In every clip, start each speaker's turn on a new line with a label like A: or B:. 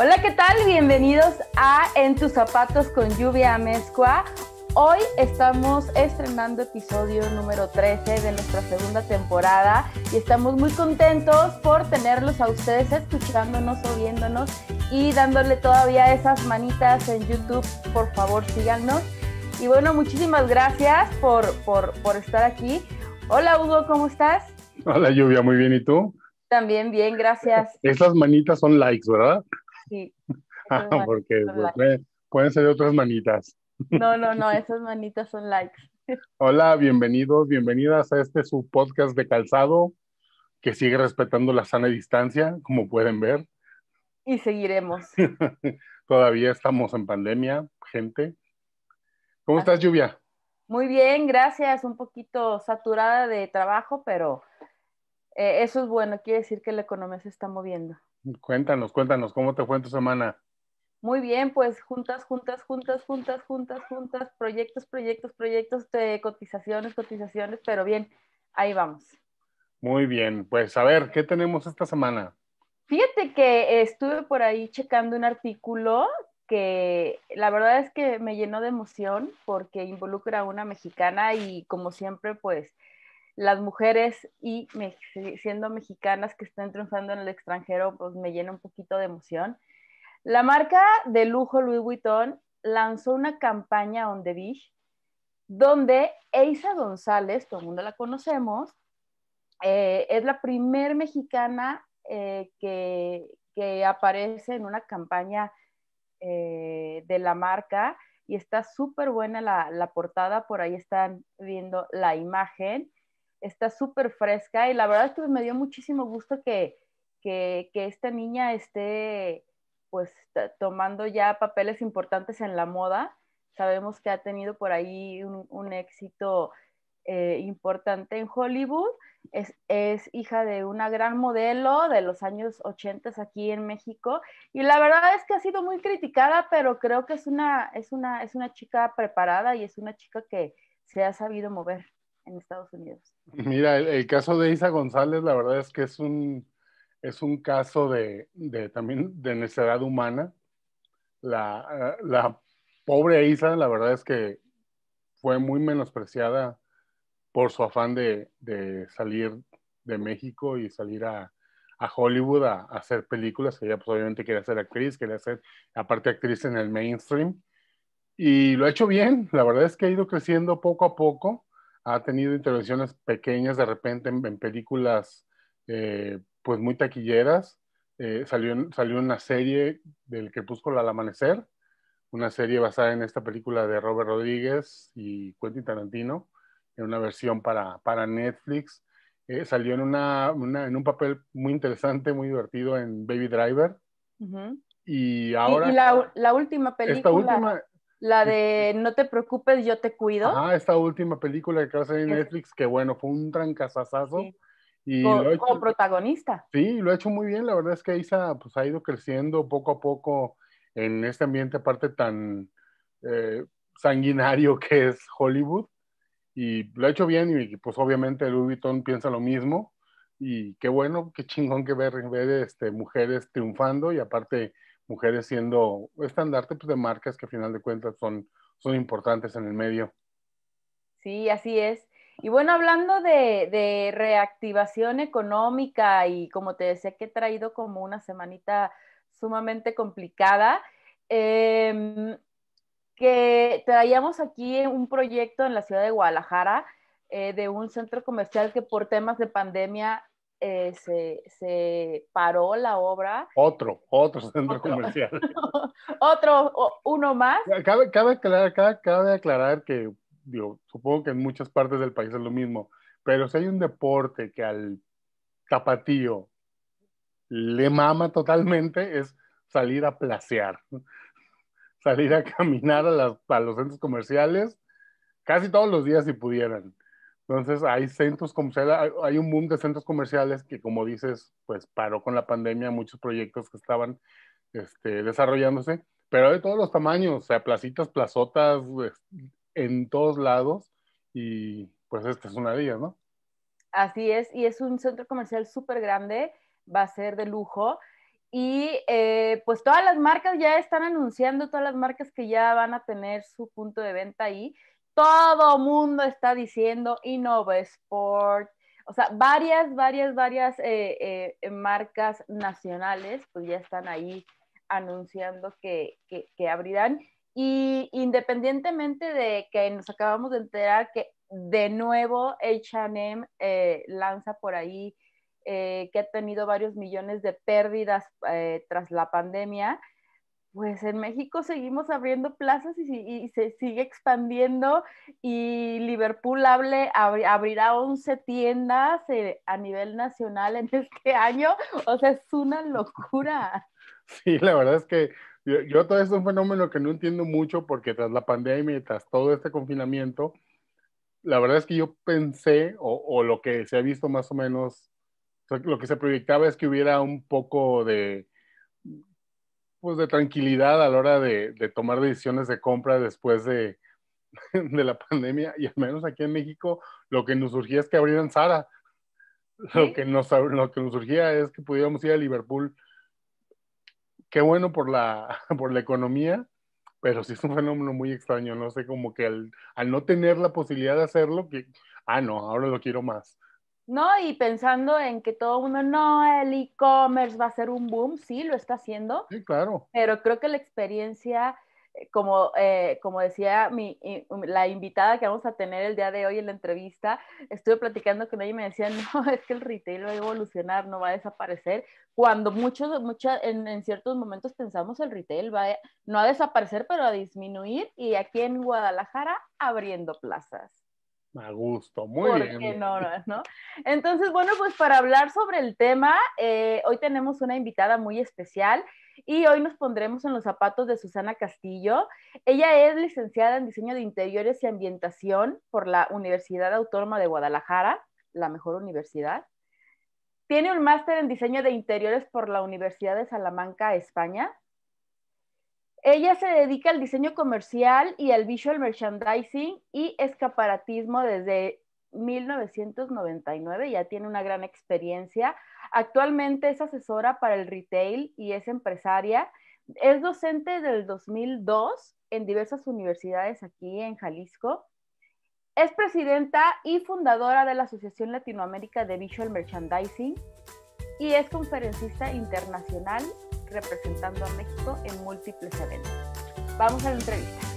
A: Hola, ¿qué tal? Bienvenidos a En tus zapatos con lluvia mezcua. Hoy estamos estrenando episodio número 13 de nuestra segunda temporada y estamos muy contentos por tenerlos a ustedes escuchándonos o viéndonos y dándole todavía esas manitas en YouTube. Por favor, síganos. Y bueno, muchísimas gracias por, por, por estar aquí. Hola Hugo, ¿cómo estás?
B: Hola Lluvia, muy bien. ¿Y tú?
A: También bien, gracias.
B: Esas manitas son likes, ¿verdad? Ah, porque pues, pueden, pueden ser otras manitas.
A: No, no, no, esas manitas son likes.
B: Hola, bienvenidos, bienvenidas a este su podcast de calzado que sigue respetando la sana distancia, como pueden ver.
A: Y seguiremos.
B: Todavía estamos en pandemia, gente. ¿Cómo estás, Lluvia?
A: Muy bien, gracias. Un poquito saturada de trabajo, pero eh, eso es bueno. Quiere decir que la economía se está moviendo.
B: Cuéntanos, cuéntanos, ¿cómo te fue en tu semana?
A: Muy bien, pues juntas, juntas, juntas, juntas, juntas, juntas, proyectos, proyectos, proyectos de cotizaciones, cotizaciones, pero bien, ahí vamos.
B: Muy bien, pues a ver, ¿qué tenemos esta semana?
A: Fíjate que estuve por ahí checando un artículo que la verdad es que me llenó de emoción porque involucra a una mexicana y como siempre, pues las mujeres y me, siendo mexicanas que están triunfando en el extranjero, pues me llena un poquito de emoción. La marca de lujo Louis Vuitton lanzó una campaña on the beach donde Eisa González, todo el mundo la conocemos, eh, es la primer mexicana eh, que, que, aparece en una campaña eh, de la marca y está súper buena la, la, portada, por ahí están viendo la imagen, está súper fresca y la verdad es que me dio muchísimo gusto que, que, que esta niña esté pues tomando ya papeles importantes en la moda. Sabemos que ha tenido por ahí un, un éxito eh, importante en Hollywood. Es, es, hija de una gran modelo de los años 80 aquí en México. Y la verdad es que ha sido muy criticada, pero creo que es una, es una, es una chica preparada y es una chica que se ha sabido mover en Estados Unidos.
B: Mira, el, el caso de Isa González, la verdad es que es un, es un caso de, de también de necesidad humana. La, la, pobre Isa, la verdad es que fue muy menospreciada por su afán de, de salir de México y salir a, a Hollywood a, a, hacer películas. Ella pues, obviamente quería ser actriz, quería ser aparte actriz en el mainstream. Y lo ha hecho bien, la verdad es que ha ido creciendo poco a poco. Ha tenido intervenciones pequeñas de repente en, en películas eh, pues muy taquilleras. Eh, salió, salió una serie del Crepúsculo al Amanecer, una serie basada en esta película de Robert Rodríguez y Quentin Tarantino, en una versión para, para Netflix. Eh, salió en, una, una, en un papel muy interesante, muy divertido en Baby Driver.
A: Uh -huh.
B: Y ahora...
A: Y, y la, la, última película,
B: esta última,
A: la de No te preocupes, yo te cuido.
B: Ah, esta última película que acaba de salir en Netflix, que bueno, fue un trancazazazo. Sí.
A: Y como, lo hecho, como, protagonista.
B: Sí, lo ha hecho muy bien. La verdad es que Isa pues, ha ido creciendo poco a poco en este ambiente, aparte tan eh, sanguinario que es Hollywood. Y lo ha hecho bien y pues obviamente Louis Vuitton piensa lo mismo. Y qué bueno, qué chingón que ver, ver este, mujeres triunfando y aparte mujeres siendo estandarte pues, de marcas que a final de cuentas son, son importantes en el medio.
A: Sí, así es. Y bueno, hablando de, de, reactivación económica y como te decía que he traído como una semanita sumamente complicada, eh, que traíamos aquí un proyecto en la ciudad de Guadalajara eh, de un centro comercial que por temas de pandemia eh, se, se, paró la obra.
B: Otro, otro centro otro. comercial.
A: otro, uno más.
B: Cabe, cabe, aclarar, cabe, cabe aclarar que Digo, supongo que en muchas partes del país es lo mismo, pero si hay un deporte que al tapatío le mama totalmente es salir a placear. salir a caminar a, los centros comerciales casi todos los días si pudieran. Entonces hay centros comerciales, hay un boom de centros comerciales que como dices, pues paró con la pandemia muchos proyectos que estaban este, desarrollándose, pero de todos los tamaños, o sea, placitas, plazotas, en todos lados y pues esta es una de ¿no?
A: Así es, y es un centro comercial súper grande, va a ser de lujo. Y eh, pues todas las marcas ya están anunciando, todas las marcas que ya van a tener su punto de venta ahí. Todo mundo está diciendo Innova Sport, o sea, varias, varias, varias eh, eh, marcas nacionales pues ya están ahí anunciando que, que abrirán. Y independientemente de que nos acabamos de enterar que de nuevo HM lanza por ahí eh, que ha tenido varios millones de pérdidas eh, tras la pandemia, pues en México seguimos abriendo plazas y, se sigue expandiendo y Liverpool hable, abrirá 11 tiendas eh, a nivel nacional en este año. O sea, es una locura.
B: Sí, la verdad es que yo, todo esto es un fenómeno que no entiendo mucho porque tras la pandemia y tras todo este confinamiento, la verdad es que yo pensé, o, lo que se ha visto más o menos, lo que se proyectaba es que hubiera un poco de, pues de tranquilidad a la hora de, tomar decisiones de compra después de, de, la pandemia, y al menos aquí en México lo que nos surgía es que abrieran Sara. Lo, que nos, lo que nos surgía es que pudiéramos ir a Liverpool qué bueno por la, por la economía, pero sí es un fenómeno muy extraño, no sé, como que al, no tener la posibilidad de hacerlo, que, ah, no, ahora lo quiero más.
A: No, y pensando en que todo el mundo, no, el e-commerce va a ser un boom, sí, lo está haciendo.
B: Sí, claro.
A: Pero creo que la experiencia como, eh, como decía mi, la invitada que vamos a tener el día de hoy en la entrevista, estuve platicando con ella y me decía, no, es que el retail va a evolucionar, no va a desaparecer. Cuando muchos, mucha, en, en, ciertos momentos pensamos el retail va a, no a desaparecer, pero a disminuir y aquí en Guadalajara abriendo plazas.
B: A gusto, muy bien.
A: No, no, Entonces, bueno, pues para hablar sobre el tema, eh, hoy tenemos una invitada muy especial y hoy nos pondremos en los zapatos de Susana Castillo. Ella es licenciada en diseño de interiores y ambientación por la Universidad Autónoma de Guadalajara, la mejor universidad. Tiene un máster en diseño de interiores por la Universidad de Salamanca, España. Ella se dedica al diseño comercial y al visual merchandising y escaparatismo desde 1999, ya tiene una gran experiencia. Actualmente es asesora para el retail y es empresaria. Es docente del 2002 en diversas universidades aquí en Jalisco. Es presidenta y fundadora de la Asociación Latinoamérica de Visual Merchandising y es conferencista internacional representando a México en múltiples eventos. Vamos a la entrevista.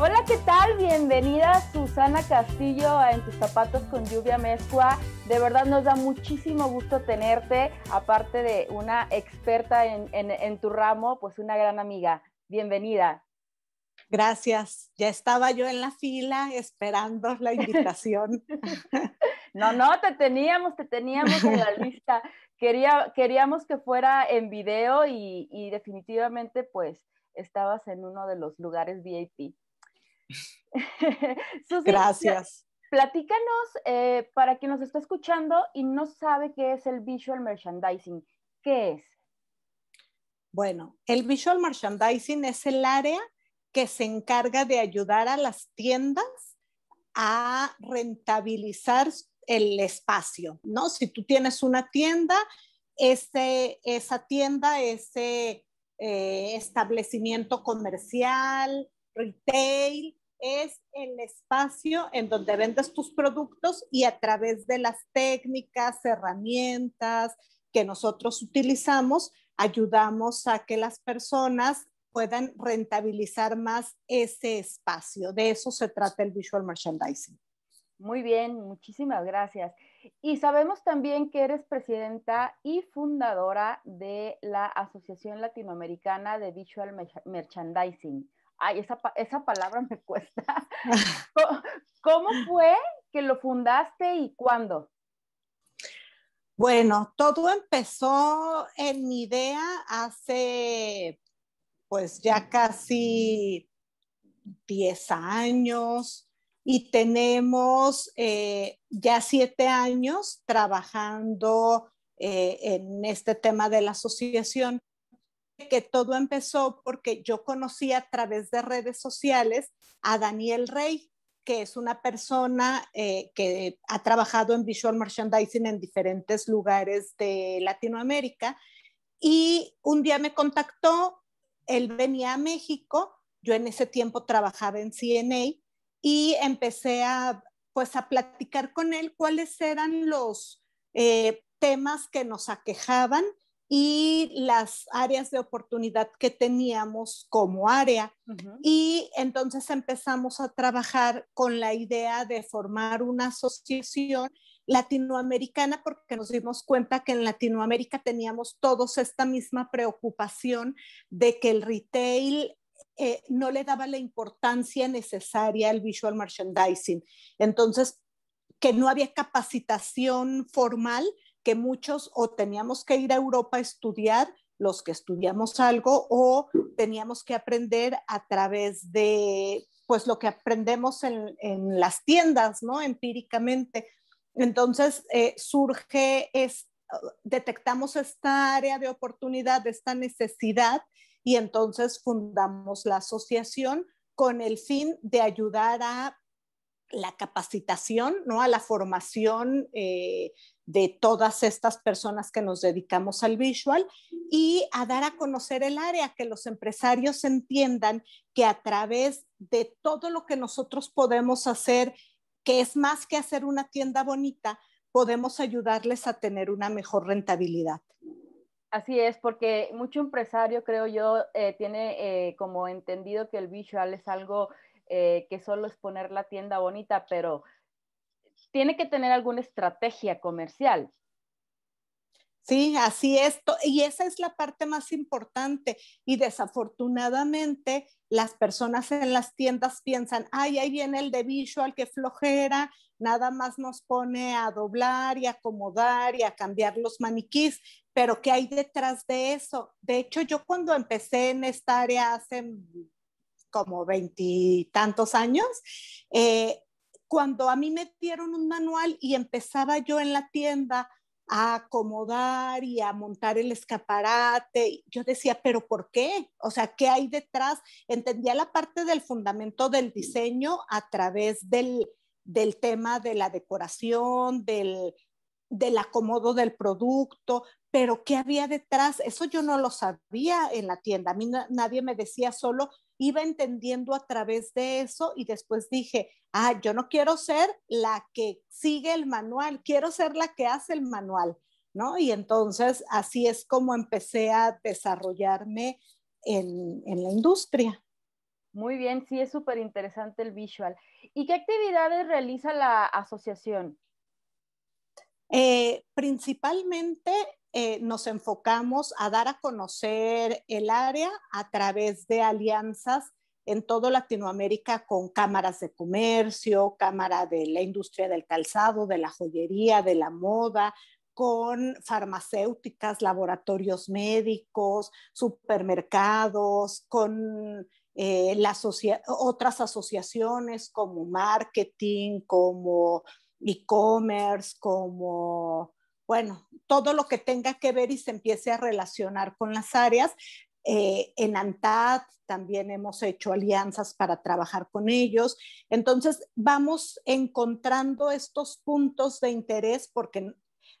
A: Hola, ¿qué tal? Bienvenida Susana Castillo a En tus zapatos con lluvia mezcua. De verdad nos da muchísimo gusto tenerte, aparte de una experta en, en, tu ramo, pues una gran amiga. Bienvenida.
C: Gracias. Ya estaba yo en la fila esperando la invitación.
A: no, no, te teníamos, te teníamos en la lista. Quería, queríamos que fuera en video y, y definitivamente pues estabas en uno de los lugares VIP.
C: Gracias.
A: Platícanos eh, para quien nos está escuchando y no sabe qué es el visual merchandising. ¿Qué es?
C: Bueno, el visual merchandising es el área que se encarga de ayudar a las tiendas a rentabilizar el espacio, ¿no? Si tú tienes una tienda, ese, esa tienda, ese eh, establecimiento comercial, retail, es el espacio en donde vendes tus productos y a través de las técnicas, herramientas que nosotros utilizamos, ayudamos a que las personas puedan rentabilizar más ese espacio. De eso se trata el visual merchandising.
A: Muy bien, muchísimas gracias. Y sabemos también que eres presidenta y fundadora de la Asociación Latinoamericana de Visual Merchandising ay, esa, esa palabra me cuesta. ¿Cómo fue que lo fundaste y cuándo?
C: Bueno, todo empezó en mi idea hace pues ya casi 10 años y tenemos eh, ya siete años trabajando eh, en este tema de la asociación, que todo empezó porque yo conocí a través de redes sociales a Daniel Rey, que es una persona eh, que ha trabajado en visual merchandising en diferentes lugares de Latinoamérica. Y un día me contactó, él venía a México, yo en ese tiempo trabajaba en CNA y empecé a, pues, a platicar con él cuáles eran los eh, temas que nos aquejaban y las áreas de oportunidad que teníamos como área. Y entonces empezamos a trabajar con la idea de formar una asociación latinoamericana porque nos dimos cuenta que en Latinoamérica teníamos todos esta misma preocupación de que el retail eh, no le daba la importancia necesaria al visual merchandising. Entonces, que no había capacitación formal que muchos o teníamos que ir a Europa a estudiar, los que estudiamos algo, o teníamos que aprender a través de, pues, lo que aprendemos en, las tiendas, ¿no? Empíricamente. Entonces, eh, surge, es, detectamos esta área de oportunidad, esta necesidad, y entonces fundamos la asociación con el fin de ayudar a la capacitación, ¿no? a la formación eh, de todas estas personas que nos dedicamos al visual y a dar a conocer el área, que los empresarios entiendan que a través de todo lo que nosotros podemos hacer, que es más que hacer una tienda bonita, podemos ayudarles a tener una mejor rentabilidad.
A: Así es, porque mucho empresario, creo yo, eh, tiene eh, como entendido que el visual es algo eh, que solo es poner la tienda bonita, pero tiene que tener alguna estrategia comercial.
C: Sí, así es. Y esa es la parte más importante. Y desafortunadamente las personas en las tiendas piensan, ay, ahí viene el de visual, que flojera, nada más nos pone a doblar y acomodar y a cambiar los maniquís, pero ¿qué hay detrás de eso? De hecho, yo cuando empecé en esta área hace como veintitantos años, eh, cuando a mí me dieron un manual y empezaba yo en la tienda a acomodar y a montar el escaparate. Yo decía, pero ¿por qué? O sea, ¿qué hay detrás? Entendía la parte del fundamento del diseño a través del, del tema de la decoración, del, del acomodo del producto, pero ¿qué había detrás? Eso yo no lo sabía en la tienda. A mí nadie me decía solo, iba entendiendo a través de eso y después dije, ah, yo no quiero ser la que sigue el manual, quiero ser la que hace el manual, ¿no? Y entonces así es como empecé a desarrollarme en, la industria.
A: Muy bien, sí, es súper interesante el visual. ¿Y qué actividades realiza la asociación?
C: Eh, principalmente eh, nos enfocamos a dar a conocer el área a través de alianzas en toda Latinoamérica con cámaras de comercio, cámara de la industria del calzado, de la joyería, de la moda, con farmacéuticas, laboratorios médicos, supermercados, con eh, otras asociaciones como marketing, como e-commerce, como bueno, todo lo que tenga que ver y se empiece a relacionar con las áreas. Eh, en ANTAD también hemos hecho alianzas para trabajar con ellos. Entonces, vamos encontrando estos puntos de interés porque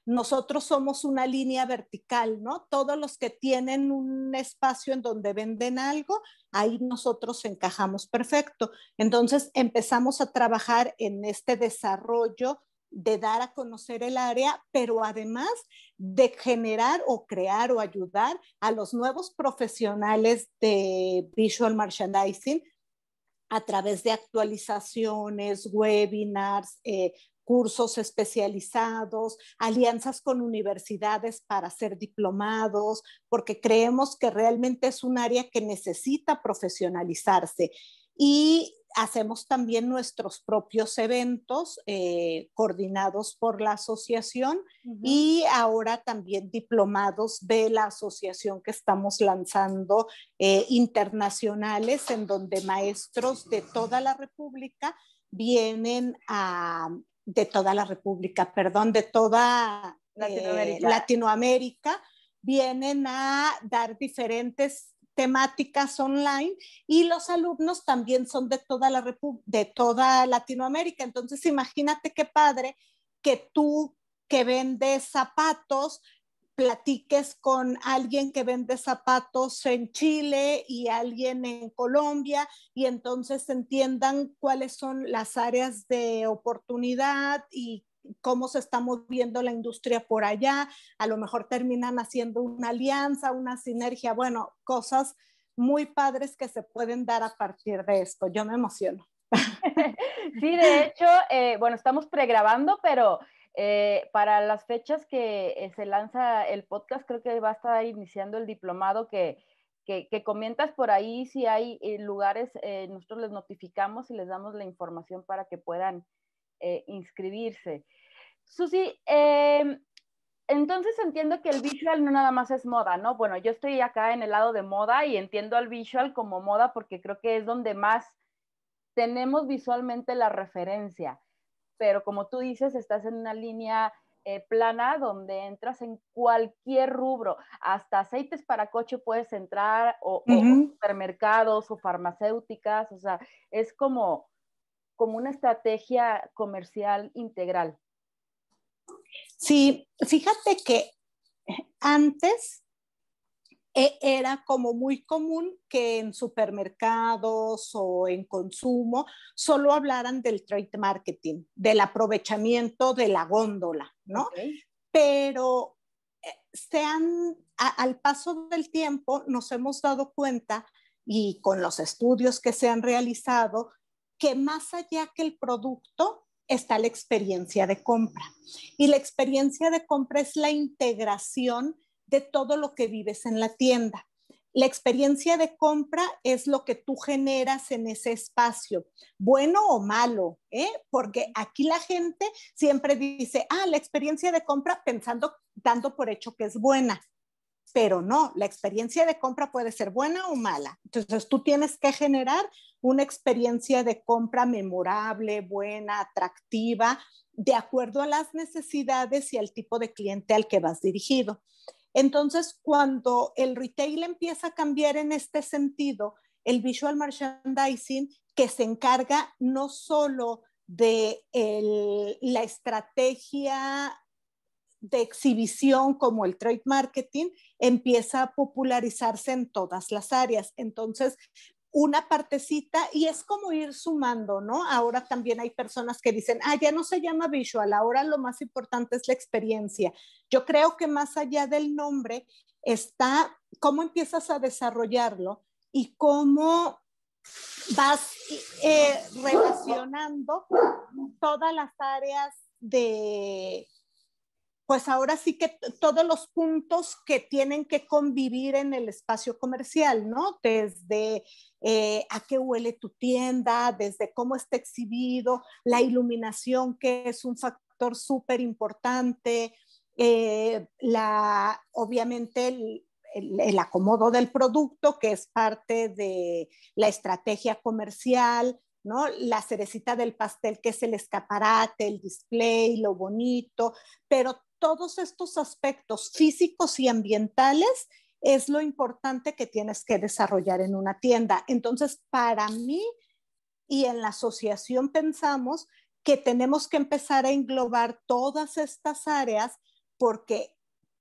C: nosotros somos una línea vertical, ¿no? Todos los que tienen un espacio en donde venden algo, ahí nosotros encajamos perfecto. Entonces empezamos a trabajar en este desarrollo de dar a conocer el área, pero además de generar o crear o ayudar a los nuevos profesionales de visual merchandising a través de actualizaciones, webinars, eh, cursos especializados, alianzas con universidades para ser diplomados, porque creemos que realmente es un área que necesita profesionalizarse. Y hacemos también nuestros propios eventos eh, coordinados por la asociación y ahora también diplomados de la asociación que estamos lanzando eh, internacionales en donde maestros de toda la República vienen a, de toda la República, perdón, de toda Latinoamérica, Latinoamérica vienen a dar diferentes temáticas online y los alumnos también son de toda, la de toda Latinoamérica. Entonces, imagínate qué padre que tú que vendes zapatos, platiques con alguien que vende zapatos en Chile y alguien en Colombia y entonces entiendan cuáles son las áreas de oportunidad y cómo se está moviendo la industria por allá, a lo mejor terminan haciendo una alianza, una sinergia, bueno, cosas muy padres que se pueden dar a partir de esto. Yo me emociono.
A: Sí, de hecho, eh, bueno, estamos pregrabando, pero eh, para las fechas que eh, se lanza el podcast, creo que va a estar iniciando el diplomado que, que, que comentas por ahí. Si hay lugares, nosotros les notificamos y les damos la información para que puedan inscribirse. Susi, em, entonces entiendo que el visual no nada más es moda, ¿no? Bueno, yo estoy acá en el lado de moda y entiendo al visual como moda porque creo que es donde más tenemos visualmente la referencia. Pero como tú dices, estás en una línea eh, plana donde entras en cualquier rubro, hasta aceites para coche puedes entrar, o, supermercados o farmacéuticas, o sea, es como, como una estrategia comercial integral.
C: Sí, fíjate que antes era como muy común que en supermercados o en consumo solo hablaran del trade marketing, del aprovechamiento de la góndola, ¿no? Pero eh, se al paso del tiempo nos hemos dado cuenta y con los estudios que se han realizado que más allá que el producto está la experiencia de compra. Y la experiencia de compra es la integración de todo lo que vives en la tienda. La experiencia de compra es lo que tú generas en ese espacio, bueno o malo, ¿eh? porque aquí la gente siempre dice, ah, la experiencia de compra pensando, dando por hecho que es buena pero no, la experiencia de compra puede ser buena o mala. Entonces tú tienes que generar una experiencia de compra memorable, buena, atractiva, de acuerdo a las necesidades y al tipo de cliente al que vas dirigido. Entonces, cuando el retail empieza a cambiar en este sentido, el visual merchandising que se encarga no solo de la estrategia de exhibición como el trade marketing empieza a popularizarse en todas las áreas. Entonces, una partecita y es como ir sumando, ¿no? Ahora también hay personas que dicen, ah, ya no se llama visual, ahora lo más importante es la experiencia. Yo creo que más allá del nombre está cómo empiezas a desarrollarlo y cómo vas eh, relacionando todas las áreas de, pues ahora sí que todos los puntos que tienen que convivir en el espacio comercial, ¿no? Desde eh, a qué huele tu tienda, desde cómo está exhibido, la iluminación, que es un factor súper importante, eh, la, obviamente el, el, acomodo del producto, que es parte de la estrategia comercial, ¿no? La cerecita del pastel, que es el escaparate, el display, lo bonito, pero todos estos aspectos físicos y ambientales es lo importante que tienes que desarrollar en una tienda. Entonces, para mí y en la asociación pensamos que tenemos que empezar a englobar todas estas áreas porque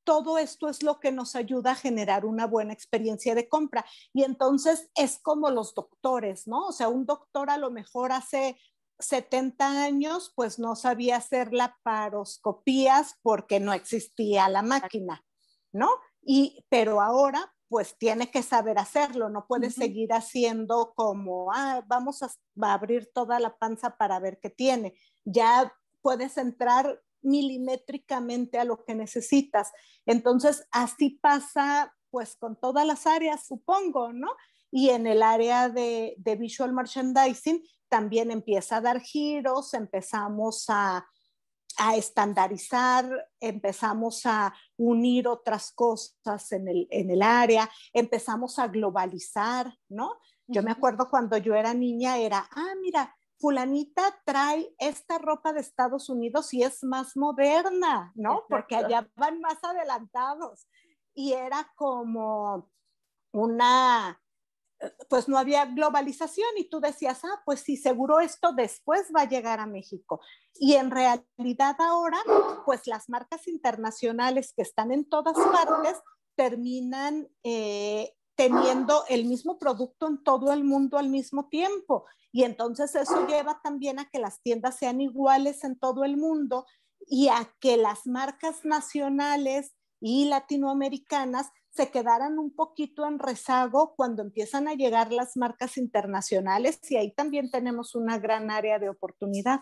C: todo esto es lo que nos ayuda a generar una buena experiencia de compra. Y entonces es como los doctores, ¿no? O sea, un doctor a lo mejor hace 70 años, pues no sabía hacer laparoscopías porque no existía la máquina, ¿no? Y, pero ahora, pues tiene que saber hacerlo, no puede seguir haciendo como, ah, vamos a, a, abrir toda la panza para ver qué tiene. Ya puedes entrar milimétricamente a lo que necesitas. Entonces, así pasa, pues con todas las áreas, supongo, ¿no? Y en el área de, de visual merchandising también empieza a dar giros, empezamos a, a estandarizar, empezamos a unir otras cosas en el, en el área, empezamos a globalizar, ¿no? Yo me acuerdo cuando yo era niña, era, ah, mira, fulanita trae esta ropa de Estados Unidos y es más moderna, ¿no? Porque allá van más adelantados. Y era como una, pues no había globalización y tú decías, ah, pues sí, seguro esto después va a llegar a México. Y en realidad ahora, pues las marcas internacionales que están en todas partes terminan eh, teniendo el mismo producto en todo el mundo al mismo tiempo. Y entonces eso lleva también a que las tiendas sean iguales en todo el mundo y a que las marcas nacionales y latinoamericanas se quedaran un poquito en rezago cuando empiezan a llegar las marcas internacionales y ahí también tenemos una gran área de oportunidad.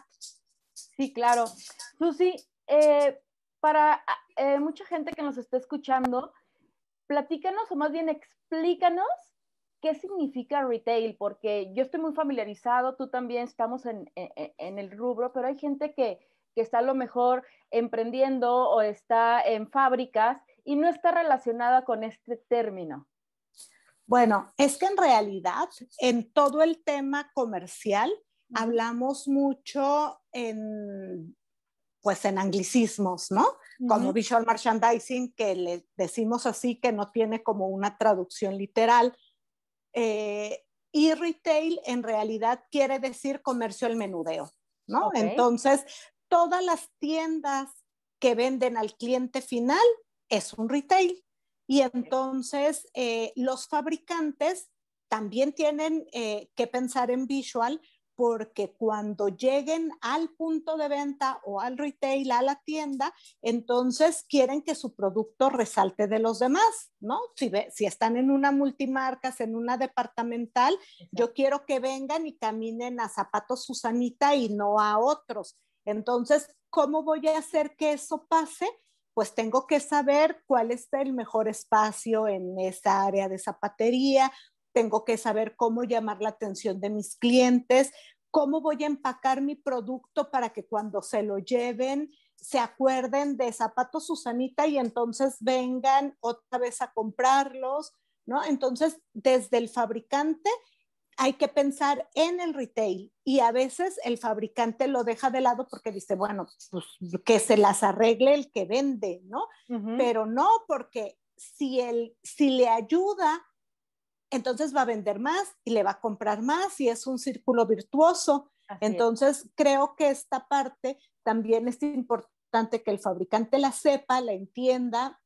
A: Sí, claro. Susi, eh, para eh, mucha gente que nos está escuchando, platícanos o más bien explícanos qué significa retail, porque yo estoy muy familiarizado, tú también estamos en, en el rubro, pero hay gente que, que está a lo mejor emprendiendo o está en fábricas y no está relacionada con este término?
C: Bueno, es que en realidad en todo el tema comercial hablamos mucho en pues en anglicismos, ¿no? Como visual merchandising, que le decimos así, que no tiene como una traducción literal. Eh, y retail en realidad quiere decir comercio al menudeo, ¿no? Entonces, todas las tiendas que venden al cliente final es un retail. Y entonces eh, los fabricantes también tienen eh, que pensar en visual porque cuando lleguen al punto de venta o al retail, a la tienda, entonces quieren que su producto resalte de los demás, ¿no? Si, si están en una multimarcas, en una departamental, yo quiero que vengan y caminen a zapatos Susanita y no a otros. Entonces, ¿cómo voy a hacer que eso pase? Pues tengo que saber cuál es el mejor espacio en esa área de zapatería, tengo que saber cómo llamar la atención de mis clientes, cómo voy a empacar mi producto para que cuando se lo lleven se acuerden de zapatos Susanita y entonces vengan otra vez a comprarlos, ¿no? Entonces, desde el fabricante hay que pensar en el retail y a veces el fabricante lo deja de lado porque dice, bueno, pues que se las arregle el que vende, ¿no? Pero no, porque si, el, si le ayuda, entonces va a vender más y le va a comprar más y es un círculo virtuoso. entonces, creo que esta parte también es importante que el fabricante la sepa, la entienda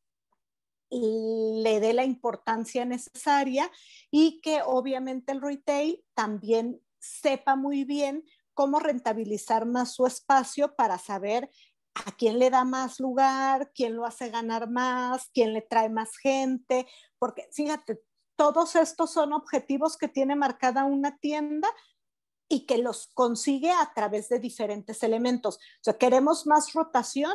C: le dé la importancia necesaria y que obviamente el retail también sepa muy bien cómo rentabilizar más su espacio para saber a quién le da más lugar, quién lo hace ganar más, quién le trae más gente, porque fíjate, todos estos son objetivos que tiene marcada una tienda y que los consigue a través de diferentes elementos. O sea, queremos más rotación,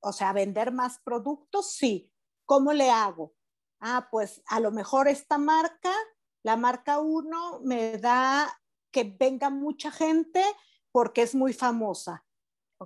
C: o sea, vender más productos, sí, ¿Cómo le hago? Ah, pues a lo mejor esta marca, la marca 1, me da que venga mucha gente porque es muy famosa.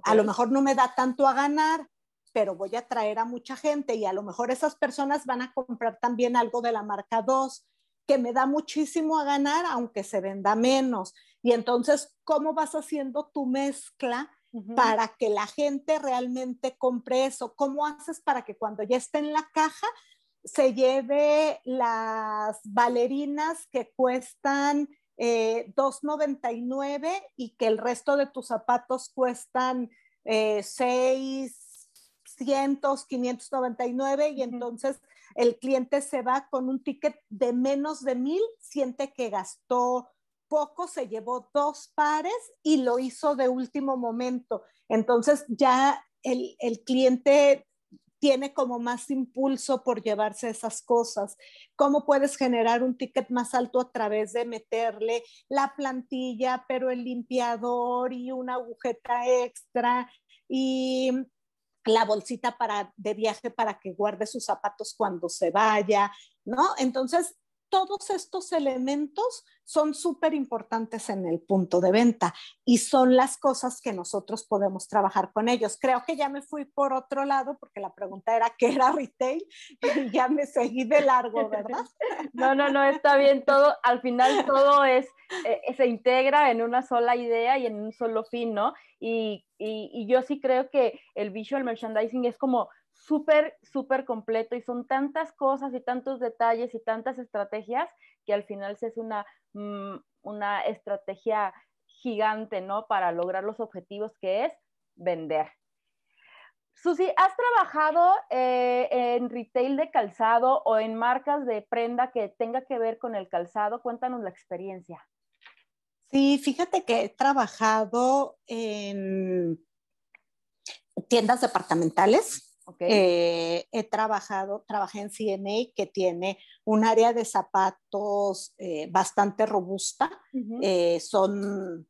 C: A lo mejor no me da tanto a ganar, pero voy a traer a mucha gente y a lo mejor esas personas van a comprar también algo de la marca 2 que me da muchísimo a ganar aunque se venda menos. Y entonces, ¿cómo vas haciendo tu mezcla para que la gente realmente compre eso? ¿Cómo haces para que cuando ya esté en la caja se lleve las bailarinas que cuestan eh, 2.99 y que el resto de tus zapatos cuestan eh, 600, 599 y entonces el cliente se va con un ticket de menos de mil, siente que gastó poco se llevó dos pares y lo hizo de último momento. Entonces ya el, cliente tiene como más impulso por llevarse esas cosas. ¿Cómo puedes generar un ticket más alto a través de meterle la plantilla, pero el limpiador y una agujeta extra y la bolsita para, de viaje para que guarde sus zapatos cuando se vaya, ¿no? Entonces, todos estos elementos son súper importantes en el punto de venta y son las cosas que nosotros podemos trabajar con ellos. Creo que ya me fui por otro lado porque la pregunta era qué era retail y ya me seguí de largo, ¿verdad?
A: No, no, no, está bien todo. Al final todo es, eh, se integra en una sola idea y en un solo fin, ¿no? Y, y, y yo sí creo que el visual merchandising es como súper, súper completo y son tantas cosas y tantos detalles y tantas estrategias que al final se es una, mm, una estrategia gigante, ¿no? Para lograr los objetivos que es vender. Susi, ¿has trabajado eh, en retail de calzado o en marcas de prenda que tenga que ver con el calzado? Cuéntanos la experiencia.
C: Sí, fíjate que he trabajado en tiendas departamentales, eh, he trabajado, trabajé en CNA que tiene un área de zapatos eh, bastante robusta. Eh, son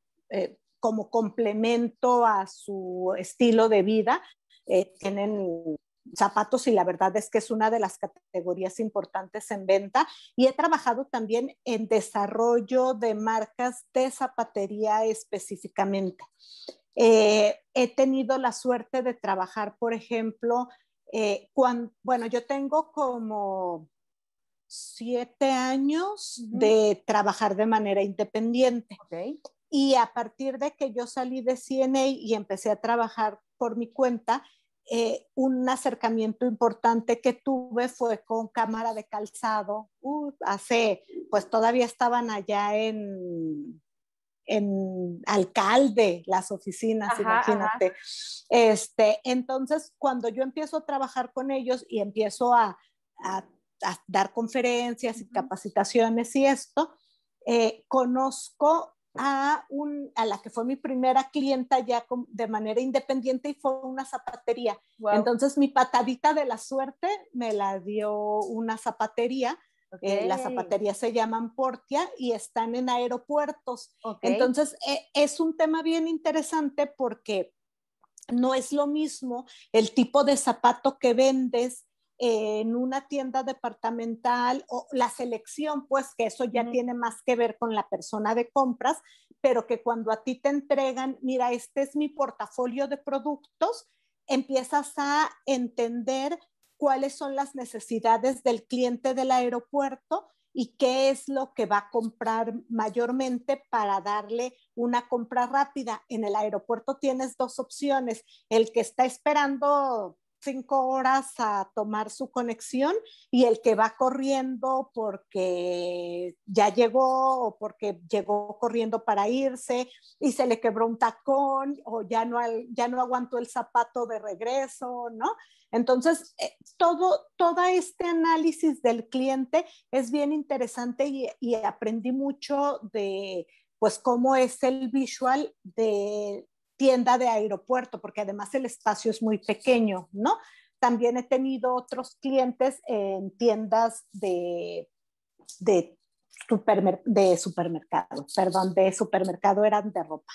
C: como complemento a su estilo de vida. tienen zapatos y la verdad es que es una de las categorías importantes en venta. Y he trabajado también en desarrollo de marcas de zapatería específicamente. Eh, he tenido la suerte de trabajar, por ejemplo, eh, cuando, bueno, yo tengo como siete años de trabajar de manera independiente. Y a partir de que yo salí de CNA y empecé a trabajar por mi cuenta, eh, un acercamiento importante que tuve fue con cámara de calzado. Uh, hace, pues todavía estaban allá en en alcalde las oficinas, imagínate. Este, entonces, cuando yo empiezo a trabajar con ellos y empiezo a, a, dar conferencias y capacitaciones y esto, eh, conozco a, un, a la que fue mi primera clienta ya de manera independiente y fue una zapatería. Entonces mi patadita de la suerte me la dio una zapatería eh, las zapaterías se llaman Portia y están en aeropuertos. Entonces, eh, es un tema bien interesante porque no es lo mismo el tipo de zapato que vendes en una tienda departamental o la selección, pues que eso ya tiene más que ver con la persona de compras, pero que cuando a ti te entregan, mira, este es mi portafolio de productos, empiezas a entender cuáles son las necesidades del cliente del aeropuerto y qué es lo que va a comprar mayormente para darle una compra rápida. En el aeropuerto tienes dos opciones, el que está esperando cinco horas a tomar su conexión y el que va corriendo porque ya llegó o porque llegó corriendo para irse y se le quebró un tacón o ya no, ya no aguantó el zapato de regreso, ¿no? Entonces, eh, todo, todo este análisis del cliente es bien interesante y, aprendí mucho de, pues, cómo es el visual de tienda de aeropuerto, porque además el espacio es muy pequeño, ¿no? También he tenido otros clientes en tiendas de, de, supermercado, perdón, de supermercado eran de ropa,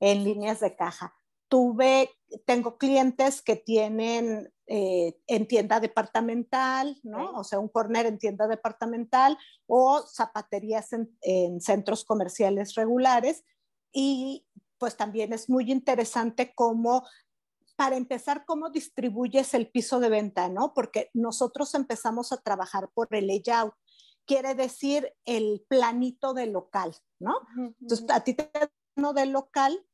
C: en líneas de caja tuve, tengo clientes que tienen eh, en tienda departamental, ¿no? O sea, un corner en tienda departamental o zapaterías en, centros comerciales regulares. Y pues también es muy interesante cómo, para empezar, cómo distribuyes el piso de venta, ¿no? Porque nosotros empezamos a trabajar por el layout quiere decir el planito del local, ¿no? Entonces, a ti te uno del local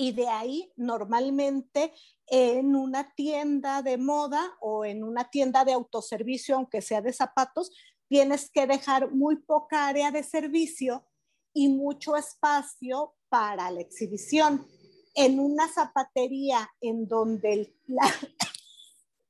C: y de ahí normalmente en una tienda de moda o en una tienda de autoservicio, aunque sea de zapatos, tienes que dejar muy poca área de servicio y mucho espacio para la exhibición. En una zapatería en donde la,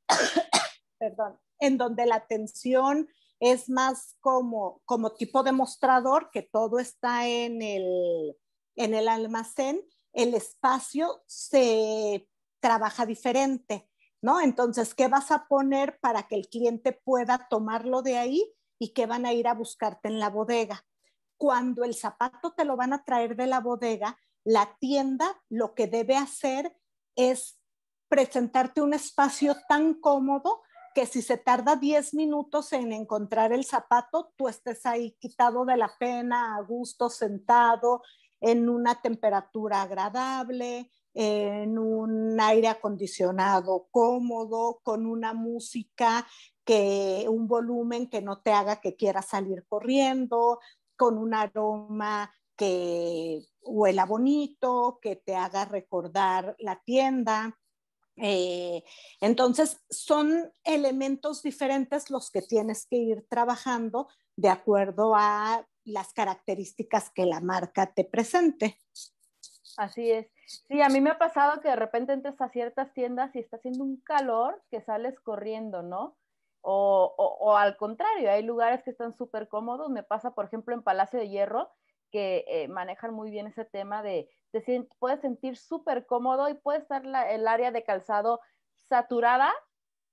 C: perdón, en donde la atención es más como, como tipo de mostrador, que todo está en el, en el almacén, el espacio se trabaja diferente, ¿no? Entonces, ¿qué vas a poner para que el cliente pueda tomarlo de ahí y qué van a ir a buscarte en la bodega? Cuando el zapato te lo van a traer de la bodega, la tienda lo que debe hacer es presentarte un espacio tan cómodo que si se tarda 10 minutos en encontrar el zapato, tú estés ahí quitado de la pena, a gusto, sentado, en una temperatura agradable, en un aire acondicionado cómodo, con una música que un volumen que no te haga que quieras salir corriendo, con un aroma que huela bonito, que te haga recordar la tienda. Eh, entonces, son elementos diferentes los que tienes que ir trabajando de acuerdo a las características que la marca te presente.
A: Así es. Sí, a mí me ha pasado que de repente entras a ciertas tiendas y está haciendo un calor que sales corriendo, ¿no? O, o, al contrario, hay lugares que están súper cómodos. Me pasa, por ejemplo, en Palacio de Hierro, que eh, manejan muy bien ese tema de, te puedes sentir súper cómodo y puede estar el área de calzado saturada,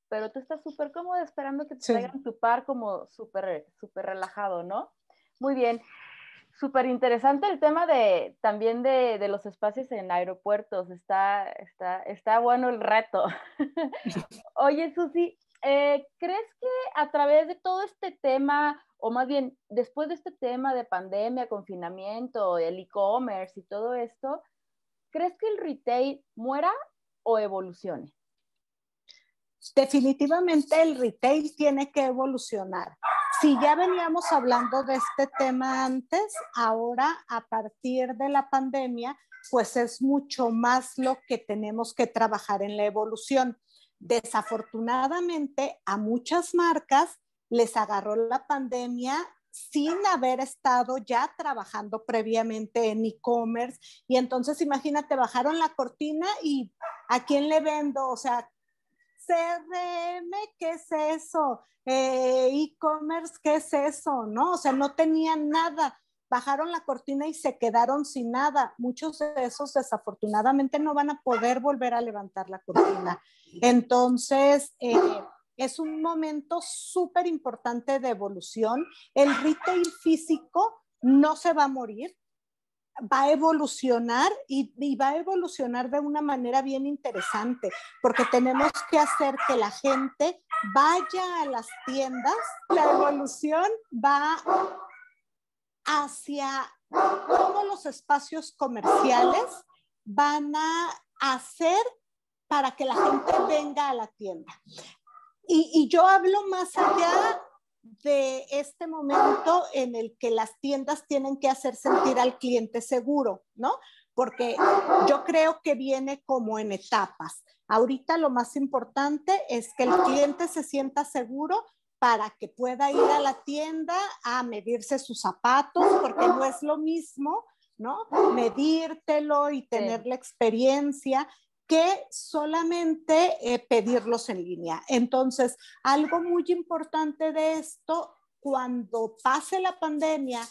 A: pero tú estás súper cómodo esperando que te traigan tu par como súper, súper relajado, ¿no? Muy bien. Súper interesante el tema de también de, de, los espacios en aeropuertos. Está, está, está bueno el reto. Oye, Susi, eh, ¿crees que a través de todo este tema, o más bien después de este tema de pandemia, confinamiento, el e-commerce y todo esto, ¿crees que el retail muera o evolucione?
C: Definitivamente el retail tiene que evolucionar si ya veníamos hablando de este tema antes, ahora a partir de la pandemia, pues es mucho más lo que tenemos que trabajar en la evolución. Desafortunadamente, a muchas marcas les agarró la pandemia sin haber estado ya trabajando previamente en e-commerce. Y entonces, imagínate, bajaron la cortina y ¿a quién le vendo? O sea, CRM, ¿qué es eso? Eh, e-commerce, ¿qué es eso? ¿No? O sea, no tenían nada. Bajaron la cortina y se quedaron sin nada. Muchos de esos desafortunadamente no van a poder volver a levantar la cortina. Entonces, eh, es un momento súper importante de evolución. El retail físico no se va a morir, va a evolucionar y, va a evolucionar de una manera bien interesante, porque tenemos que hacer que la gente vaya a las tiendas. La evolución va hacia cómo los espacios comerciales van a hacer para que la gente venga a la tienda. Y, y yo hablo más allá de este momento en el que las tiendas tienen que hacer sentir al cliente seguro, ¿no? Porque yo creo que viene como en etapas. Ahorita lo más importante es que el cliente se sienta seguro para que pueda ir a la tienda a medirse sus zapatos, porque no es lo mismo, ¿no? Medírtelo y tener la experiencia que solamente eh, pedirlos en línea. Entonces, algo muy importante de esto, cuando pase la pandemia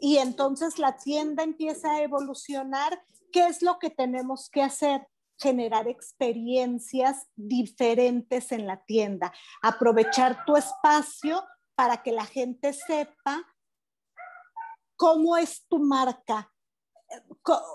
C: y entonces la tienda empieza a evolucionar, ¿qué es lo que tenemos que hacer? generar experiencias diferentes en la tienda, aprovechar tu espacio para que la gente sepa cómo es tu marca,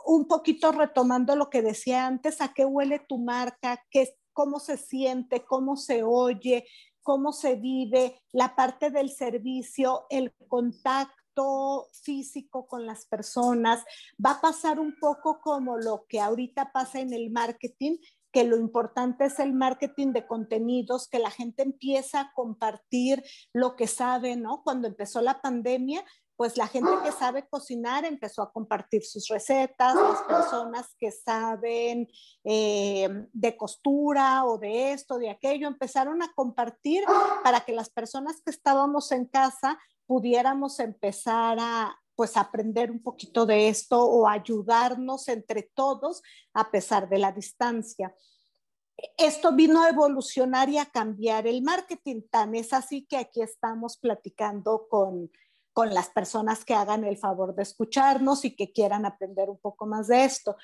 C: un poquito retomando lo que decía antes, a qué huele tu marca, qué, cómo se siente, cómo se oye, cómo se vive, la parte del servicio, el contacto físico con las personas. Va a pasar un poco como lo que ahorita pasa en el marketing, que lo importante es el marketing de contenidos, que la gente empieza a compartir lo que sabe, ¿no? Cuando empezó la pandemia, pues la gente que sabe cocinar empezó a compartir sus recetas, las personas que saben eh, de costura o de esto, de aquello, empezaron a compartir para que las personas que estábamos en casa pudiéramos empezar a pues aprender un poquito de esto o ayudarnos entre todos a pesar de la distancia. Esto vino a evolucionar y a cambiar el marketing. Tan es así que aquí estamos platicando con con las personas que hagan el favor de escucharnos y que quieran aprender un poco más de esto.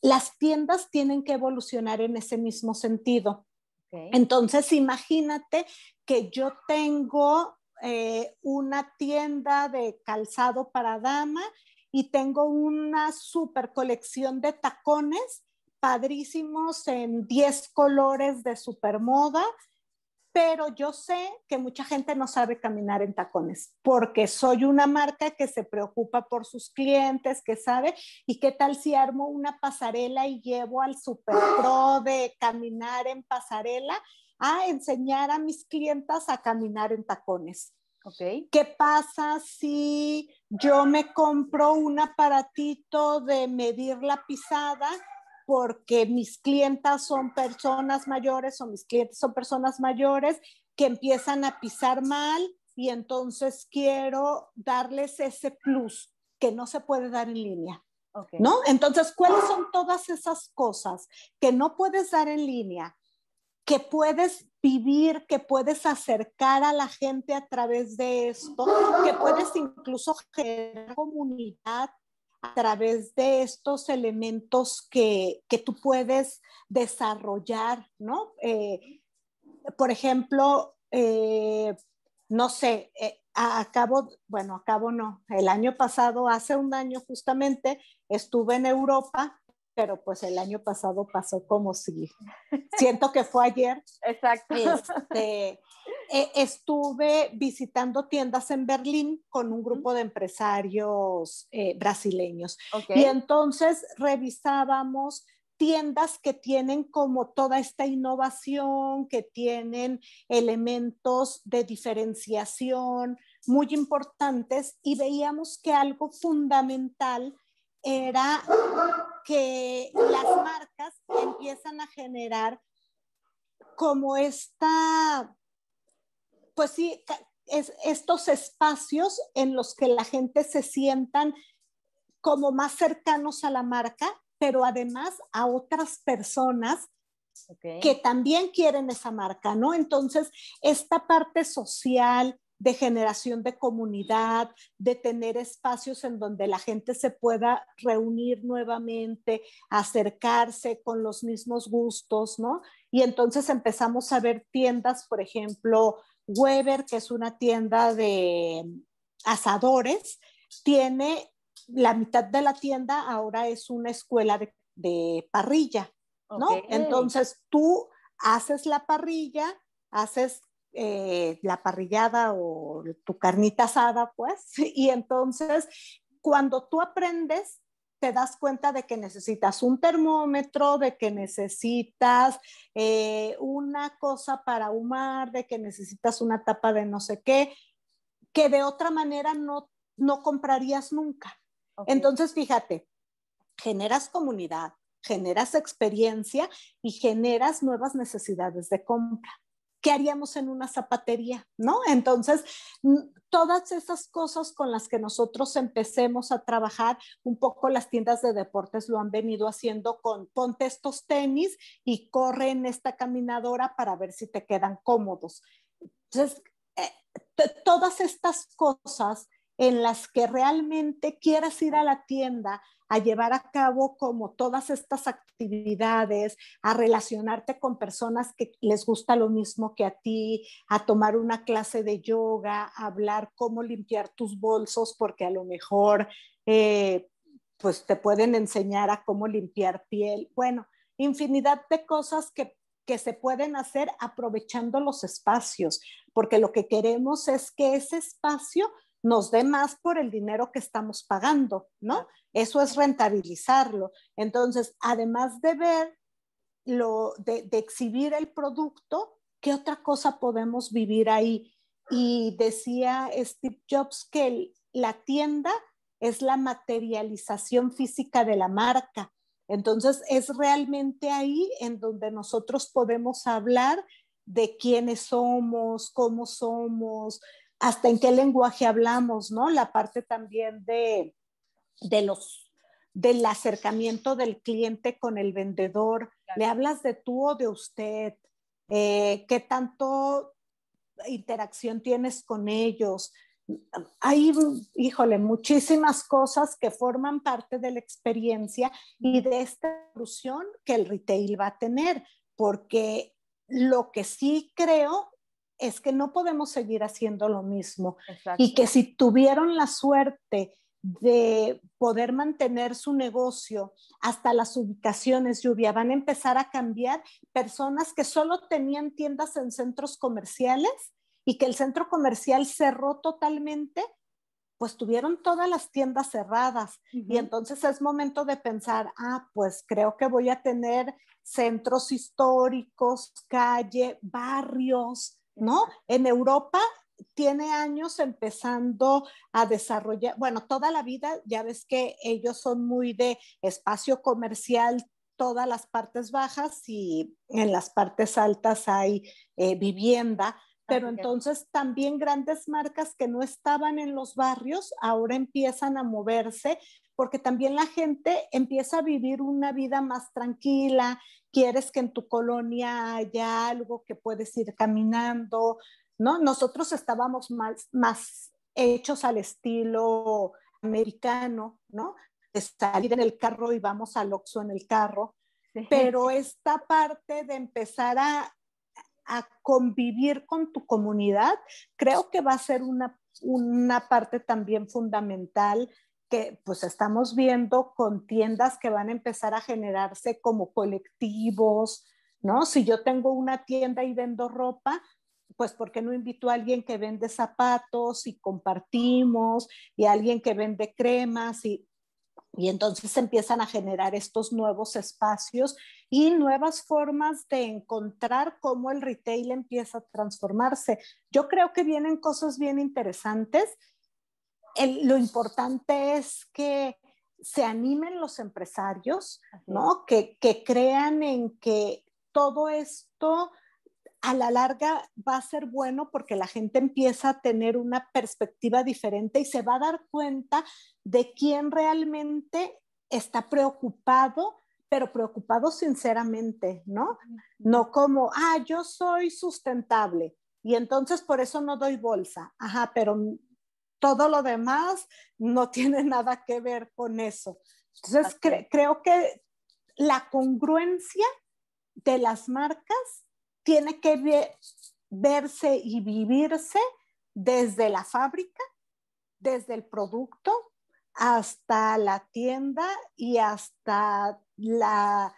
C: Las tiendas tienen que evolucionar en ese mismo sentido. Entonces, imagínate que yo tengo eh, una tienda de calzado para dama y tengo una super colección de tacones padrísimos en 10 colores de super moda pero yo sé que mucha gente no sabe caminar en tacones porque soy una marca que se preocupa por sus clientes, que sabe, y qué tal si armo una pasarela y llevo al super pro de caminar en pasarela a enseñar a mis clientas a caminar en tacones.
A: Okay.
C: ¿Qué pasa si yo me compro un aparatito de medir la pisada porque mis clientas son personas mayores o mis clientes son personas mayores que empiezan a pisar mal y entonces quiero darles ese plus que no se puede dar en línea.
A: Okay.
C: ¿No? Entonces, ¿cuáles son todas esas cosas que no puedes dar en línea, que puedes vivir, que puedes acercar a la gente a través de esto, que puedes incluso generar comunidad a través de estos elementos que, que tú puedes desarrollar, ¿no? Eh, por ejemplo, eh, no sé, eh, acabo, bueno, acabo no, el año pasado, hace un año justamente, estuve en Europa, pero pues el año pasado pasó como si, siento que fue ayer.
A: Exacto.
C: Este, eh, estuve visitando tiendas en Berlín con un grupo de empresarios eh, brasileños.
A: Okay.
C: Y entonces revisábamos tiendas que tienen como toda esta innovación, que tienen elementos de diferenciación muy importantes y veíamos que algo fundamental era que las marcas empiezan a generar como esta pues sí, es, estos espacios en los que la gente se sientan como más cercanos a la marca, pero además a otras personas okay. que también quieren esa marca, ¿no? Entonces, esta parte social de generación de comunidad, de tener espacios en donde la gente se pueda reunir nuevamente, acercarse con los mismos gustos, ¿no? Y entonces empezamos a ver tiendas, por ejemplo, Weber, que es una tienda de asadores, tiene la mitad de la tienda ahora es una escuela de, de parrilla, ¿no? Okay. Entonces tú haces la parrilla, haces eh, la parrillada o tu carnita asada, pues, y entonces cuando tú aprendes te das cuenta de que necesitas un termómetro, de que necesitas eh, una cosa para ahumar, de que necesitas una tapa de no sé qué, que de otra manera no, no comprarías nunca. Okay. Entonces, fíjate, generas comunidad, generas experiencia y generas nuevas necesidades de compra. ¿Qué haríamos en una zapatería? ¿No? Entonces, todas esas cosas con las que nosotros empecemos a trabajar, un poco las tiendas de deportes lo han venido haciendo con ponte estos tenis y corre en esta caminadora para ver si te quedan cómodos. Entonces, eh, todas estas cosas en las que realmente quieras ir a la tienda a llevar a cabo como todas estas actividades, a relacionarte con personas que les gusta lo mismo que a ti, a tomar una clase de yoga, a hablar cómo limpiar tus bolsos, porque a lo mejor eh, pues te pueden enseñar a cómo limpiar piel. Bueno, infinidad de cosas que que se pueden hacer aprovechando los espacios, porque lo que queremos es que ese espacio nos dé más por el dinero que estamos pagando, ¿no? Eso es rentabilizarlo. Entonces, además de ver lo, de, de exhibir el producto, ¿qué otra cosa podemos vivir ahí? Y decía Steve Jobs que el, la tienda es la materialización física de la marca. Entonces, es realmente ahí en donde nosotros podemos hablar de quiénes somos, cómo somos, hasta en qué lenguaje hablamos, ¿no? La parte también de, de los, del acercamiento del cliente con el vendedor. Claro. ¿Le hablas de tú o de usted? Eh, ¿Qué tanto interacción tienes con ellos? Hay, híjole, muchísimas cosas que forman parte de la experiencia y de esta evolución que el retail va a tener, porque lo que sí creo es que no podemos seguir haciendo lo mismo Exacto. y que si tuvieron la suerte de poder mantener su negocio, hasta las ubicaciones lluvia, van a empezar a cambiar personas que solo tenían tiendas en centros comerciales y que el centro comercial cerró totalmente, pues tuvieron todas las tiendas cerradas. Y entonces es momento de pensar, ah, pues creo que voy a tener centros históricos, calle, barrios, ¿no? En Europa tiene años empezando a desarrollar, bueno, toda la vida, ya ves que ellos son muy de espacio comercial, todas las partes bajas y en las partes altas hay eh, vivienda, pero entonces también grandes marcas que no estaban en los barrios ahora empiezan a moverse porque también la gente empieza a vivir una vida más tranquila, quieres que en tu colonia haya algo que puedes ir caminando, ¿no? Nosotros estábamos más, más hechos al estilo americano, ¿no? De salir en el carro y vamos al Oxxo en el carro, pero esta parte de empezar a, a, convivir con tu comunidad, creo que va a ser una, una parte también fundamental que pues estamos viendo con tiendas que van a empezar a generarse como colectivos, ¿no? Si yo tengo una tienda y vendo ropa, pues ¿por qué no invito a alguien que vende zapatos y compartimos y alguien que vende cremas y, y entonces empiezan a generar estos nuevos espacios y nuevas formas de encontrar cómo el retail empieza a transformarse. Yo creo que vienen cosas bien interesantes. Lo importante es que se animen los empresarios, ¿no? Que, que crean en que todo esto a la larga va a ser bueno porque la gente empieza a tener una perspectiva diferente y se va a dar cuenta de quién realmente está preocupado, pero preocupado sinceramente, ¿no? No como, ah, yo soy sustentable y entonces por eso no doy bolsa. Ajá, pero todo lo demás no tiene nada que ver con eso. Entonces, creo que la congruencia de las marcas tiene que verse y vivirse desde la fábrica, desde el producto hasta la tienda y hasta la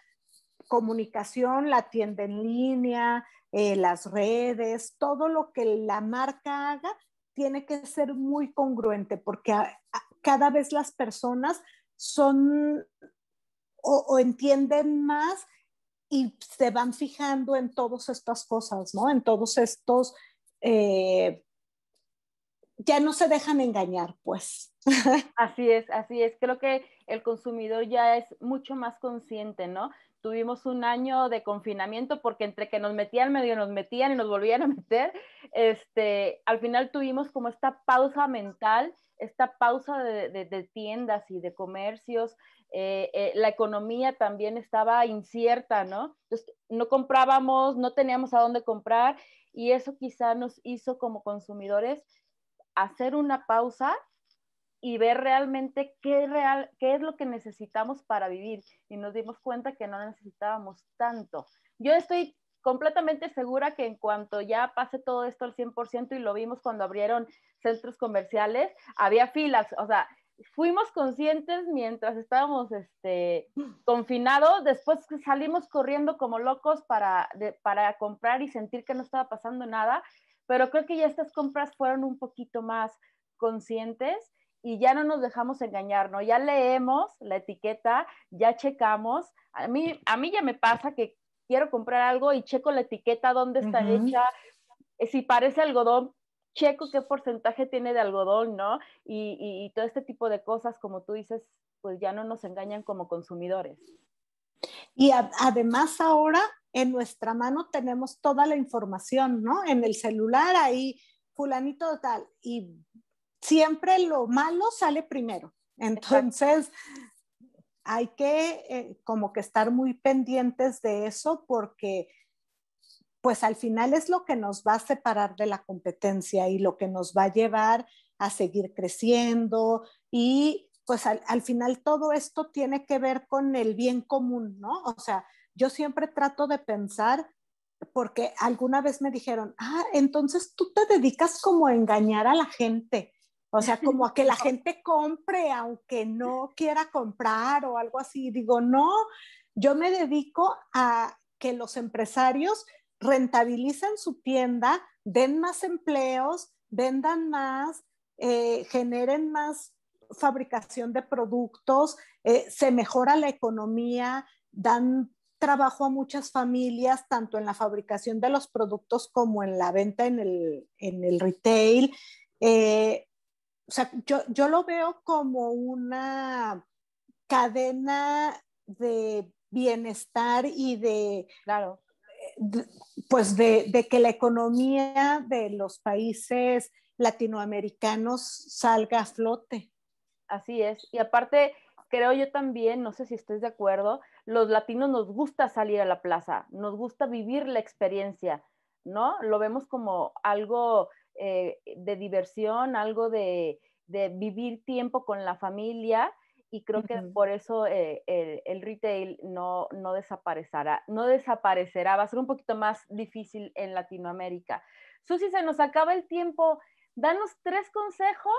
C: comunicación, la tienda en línea, eh, las redes, todo lo que la marca haga tiene que ser muy congruente porque cada vez las personas son o entienden más y se van fijando en todas estas cosas, ¿no? En todos estos, eh, ya no se dejan engañar, pues.
A: Así es, así es. Creo que el consumidor ya es mucho más consciente, ¿no? Tuvimos un año de confinamiento porque entre que nos metían medio nos metían y nos volvían a meter, este, al final tuvimos como esta pausa mental, esta pausa de, de tiendas y de comercios, eh, eh, la economía también estaba incierta, ¿no? Entonces, no comprábamos, no teníamos a dónde comprar y eso quizá nos hizo como consumidores hacer una pausa y ver realmente qué, real, qué es lo que necesitamos para vivir. Y nos dimos cuenta que no necesitábamos tanto. Yo estoy completamente segura que en cuanto ya pase todo esto al 100% y lo vimos cuando abrieron centros comerciales, había filas, o sea, fuimos conscientes mientras estábamos este, confinados, después salimos corriendo como locos para, para comprar y sentir que no estaba pasando nada, pero creo que ya estas compras fueron un poquito más conscientes y ya no nos dejamos engañar, ¿no? Ya leemos la etiqueta, ya checamos. A mí, a mí ya me pasa que quiero comprar algo y checo la etiqueta, dónde está hecha, si parece algodón, checo qué porcentaje tiene de algodón, ¿no? Y, todo este tipo de cosas, como tú dices, pues ya no nos engañan como consumidores.
C: Y además ahora en nuestra mano tenemos toda la información, ¿no? En el celular ahí, fulanito tal, y siempre lo malo sale primero. Entonces, hay que eh, como que estar muy pendientes de eso porque pues al final es lo que nos va a separar de la competencia y lo que nos va a llevar a seguir creciendo y pues al, final todo esto tiene que ver con el bien común, ¿no? O sea, yo siempre trato de pensar, porque alguna vez me dijeron, ah, entonces tú te dedicas como a engañar a la gente. O sea, como a que la gente compre aunque no quiera comprar o algo así. Digo, no, yo me dedico a que los empresarios rentabilicen su tienda, den más empleos, vendan más, eh, generen más fabricación de productos, eh, se mejora la economía, dan trabajo a muchas familias, tanto en la fabricación de los productos como en la venta en el, retail. Eh, o sea, yo, yo lo veo como una cadena de bienestar y de,
A: claro.
C: pues de, de, que la economía de los países latinoamericanos salga a flote.
A: Así es. Y aparte, creo yo también, no sé si estés de acuerdo, los latinos nos gusta salir a la plaza, nos gusta vivir la experiencia, ¿no? Lo vemos como algo eh, de diversión, algo de, vivir tiempo con la familia y creo que por eso eh, el, retail no, no, desaparecerá, no desaparecerá, va a ser un poquito más difícil en Latinoamérica. Susi, se nos acaba el tiempo. Danos tres consejos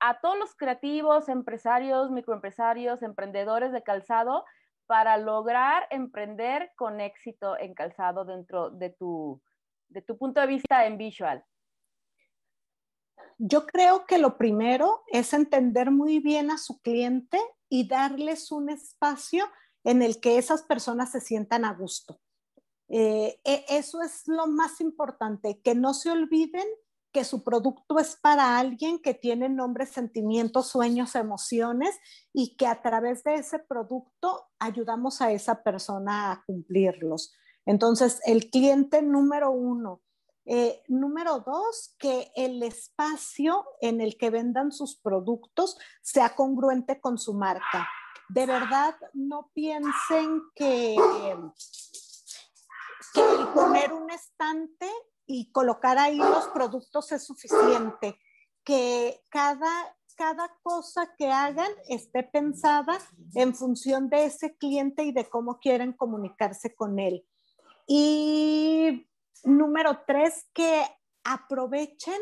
A: a todos los creativos, empresarios, microempresarios, emprendedores de calzado para lograr emprender con éxito en calzado dentro de tu, de tu punto de vista en visual?
C: Yo creo que lo primero es entender muy bien a su cliente y darles un espacio en el que esas personas se sientan a gusto. Eh, e, eso es lo más importante, que no se olviden que su producto es para alguien que tiene nombres, sentimientos, sueños, emociones y que a través de ese producto ayudamos a esa persona a cumplirlos. Entonces, el cliente número uno. Eh, número dos, que el espacio en el que vendan sus productos sea congruente con su marca. De verdad, no piensen que, que poner un estante y colocar ahí los productos es suficiente. Que cada, cada cosa que hagan esté pensada en función de ese cliente y de cómo quieren comunicarse con él. Y número tres, que aprovechen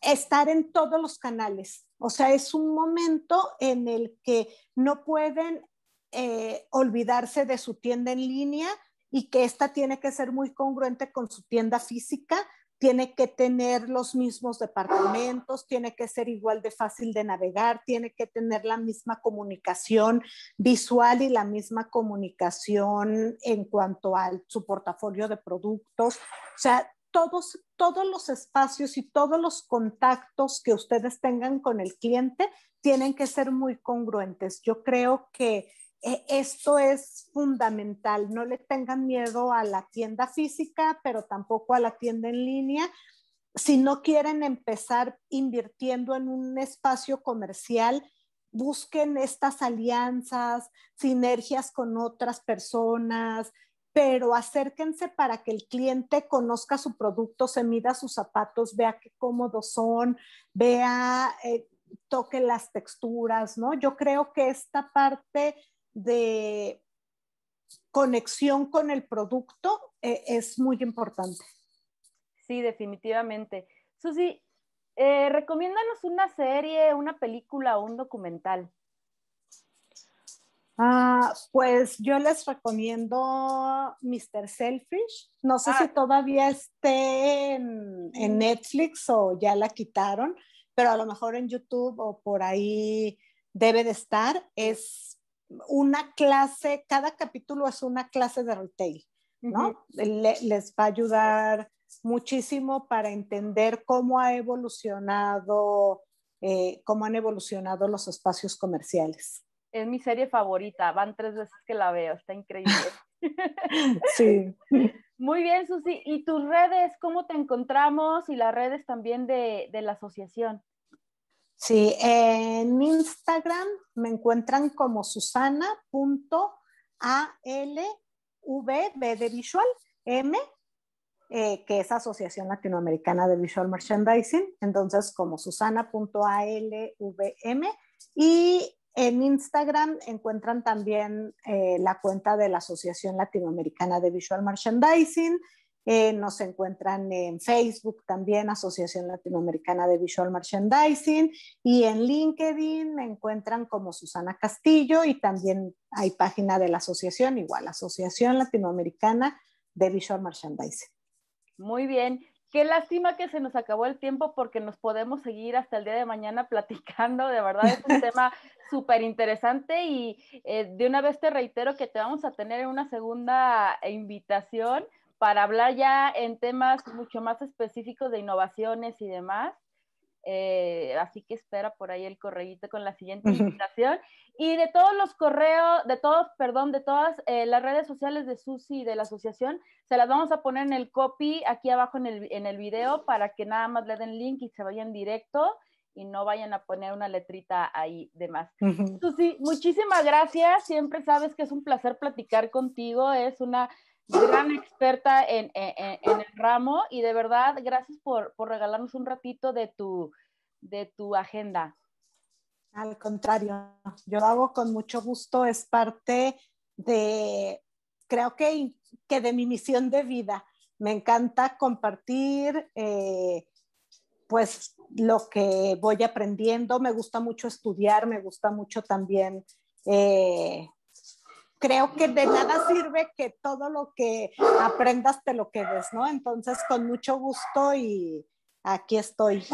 C: estar en todos los canales. O sea, es un momento en el que no pueden eh, olvidarse de su tienda en línea, y que esta tiene que ser muy congruente con su tienda física, tiene que tener los mismos departamentos, tiene que ser igual de fácil de navegar, tiene que tener la misma comunicación visual y la misma comunicación en cuanto a su portafolio de productos. O sea, todos, todos los espacios y todos los contactos que ustedes tengan con el cliente tienen que ser muy congruentes. Yo creo que esto es fundamental. No le tengan miedo a la tienda física, pero tampoco a la tienda en línea. Si no quieren empezar invirtiendo en un espacio comercial, busquen estas alianzas, sinergias con otras personas, pero acérquense para que el cliente conozca su producto, se mida sus zapatos, vea qué cómodos son, vea, eh, toque las texturas, ¿no? Yo creo que esta parte de conexión con el producto eh, es muy importante.
A: Sí, definitivamente. Susi, eh, recomiéndanos una serie, una película o un documental.
C: Ah, pues yo les recomiendo Mr. Selfish. No sé si ah. todavía esté en, en, Netflix o ya la quitaron, pero a lo mejor en YouTube o por ahí debe de estar. Es una clase, cada capítulo es una clase de retail, ¿no? les va a ayudar muchísimo para entender cómo ha evolucionado, eh, cómo han evolucionado los espacios comerciales.
A: Es mi serie favorita, van tres veces que la veo, está increíble.
C: sí.
A: Muy bien, Susi. ¿Y tus redes, cómo te encontramos? Y las redes también de, de la asociación.
C: Sí, en Instagram me encuentran como susana.alv, de Visual, M, eh, que es Asociación Latinoamericana de Visual Merchandising, entonces como susana.alvm. Y en Instagram encuentran también eh, la cuenta de la Asociación Latinoamericana de Visual Merchandising Eh, nos encuentran en Facebook también, Asociación Latinoamericana de Visual Merchandising, y en LinkedIn me encuentran como Susana Castillo y también hay página de la asociación, igual, Asociación Latinoamericana de Visual Merchandising.
A: Muy bien. Qué lástima que se nos acabó el tiempo porque nos podemos seguir hasta el día de mañana platicando. De verdad es un tema súper interesante y eh, de una vez te reitero que te vamos a tener una segunda invitación para hablar ya en temas mucho más específicos de innovaciones y demás. Eh, así que espera por ahí el correíto con la siguiente invitación. Y de todos los correos, de todos, perdón, de todas eh, las redes sociales de Susi y de la asociación, se las vamos a poner en el copy aquí abajo en el, en el video para que nada más le den link y se vayan directo y no vayan a poner una letrita ahí de más. Susi, muchísimas gracias. Siempre sabes que es un placer platicar contigo. Es una gran experta en, el ramo y de verdad, gracias por, regalarnos un ratito de tu, de tu agenda.
C: Al contrario, yo lo hago con mucho gusto, es parte de, creo que, que de mi misión de vida. Me encanta compartir eh, pues lo que voy aprendiendo, me gusta mucho estudiar, me gusta mucho también eh, creo que de nada sirve que todo lo que aprendas te lo quedes, ¿no? Entonces, con mucho gusto y aquí estoy.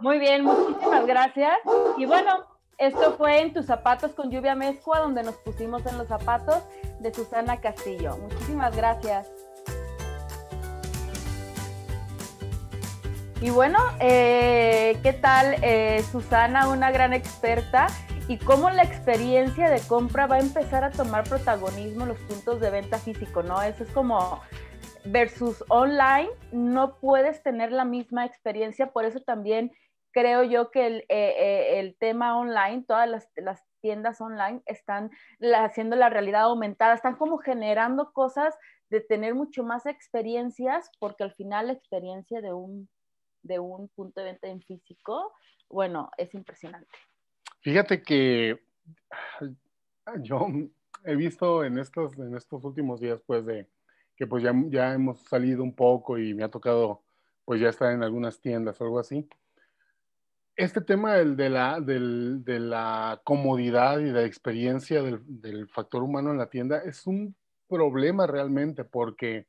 A: Muy bien, muchísimas gracias. Y bueno, esto fue en tus zapatos con lluvia mezcua, donde nos pusimos en los zapatos de Susana Castillo. Muchísimas gracias. Y bueno, eh, ¿qué tal eh, Susana, una gran experta? Y cómo la experiencia de compra va a empezar a tomar protagonismo en los puntos de venta físico, ¿no? Eso es como versus online, no puedes tener la misma experiencia, por eso también creo yo que el, eh, eh, tema online, todas las, tiendas online están haciendo la realidad aumentada, están como generando cosas de tener mucho más experiencias, porque al final la experiencia de un, de un punto de venta en físico, bueno, es impresionante.
B: Fíjate que yo he visto en estos, en estos últimos días, pues, de que pues ya, ya hemos salido un poco y me ha tocado, pues, ya estar en algunas tiendas o algo así. Este tema del, de, la, de la comodidad y de la experiencia del, del factor humano en la tienda es un problema realmente, porque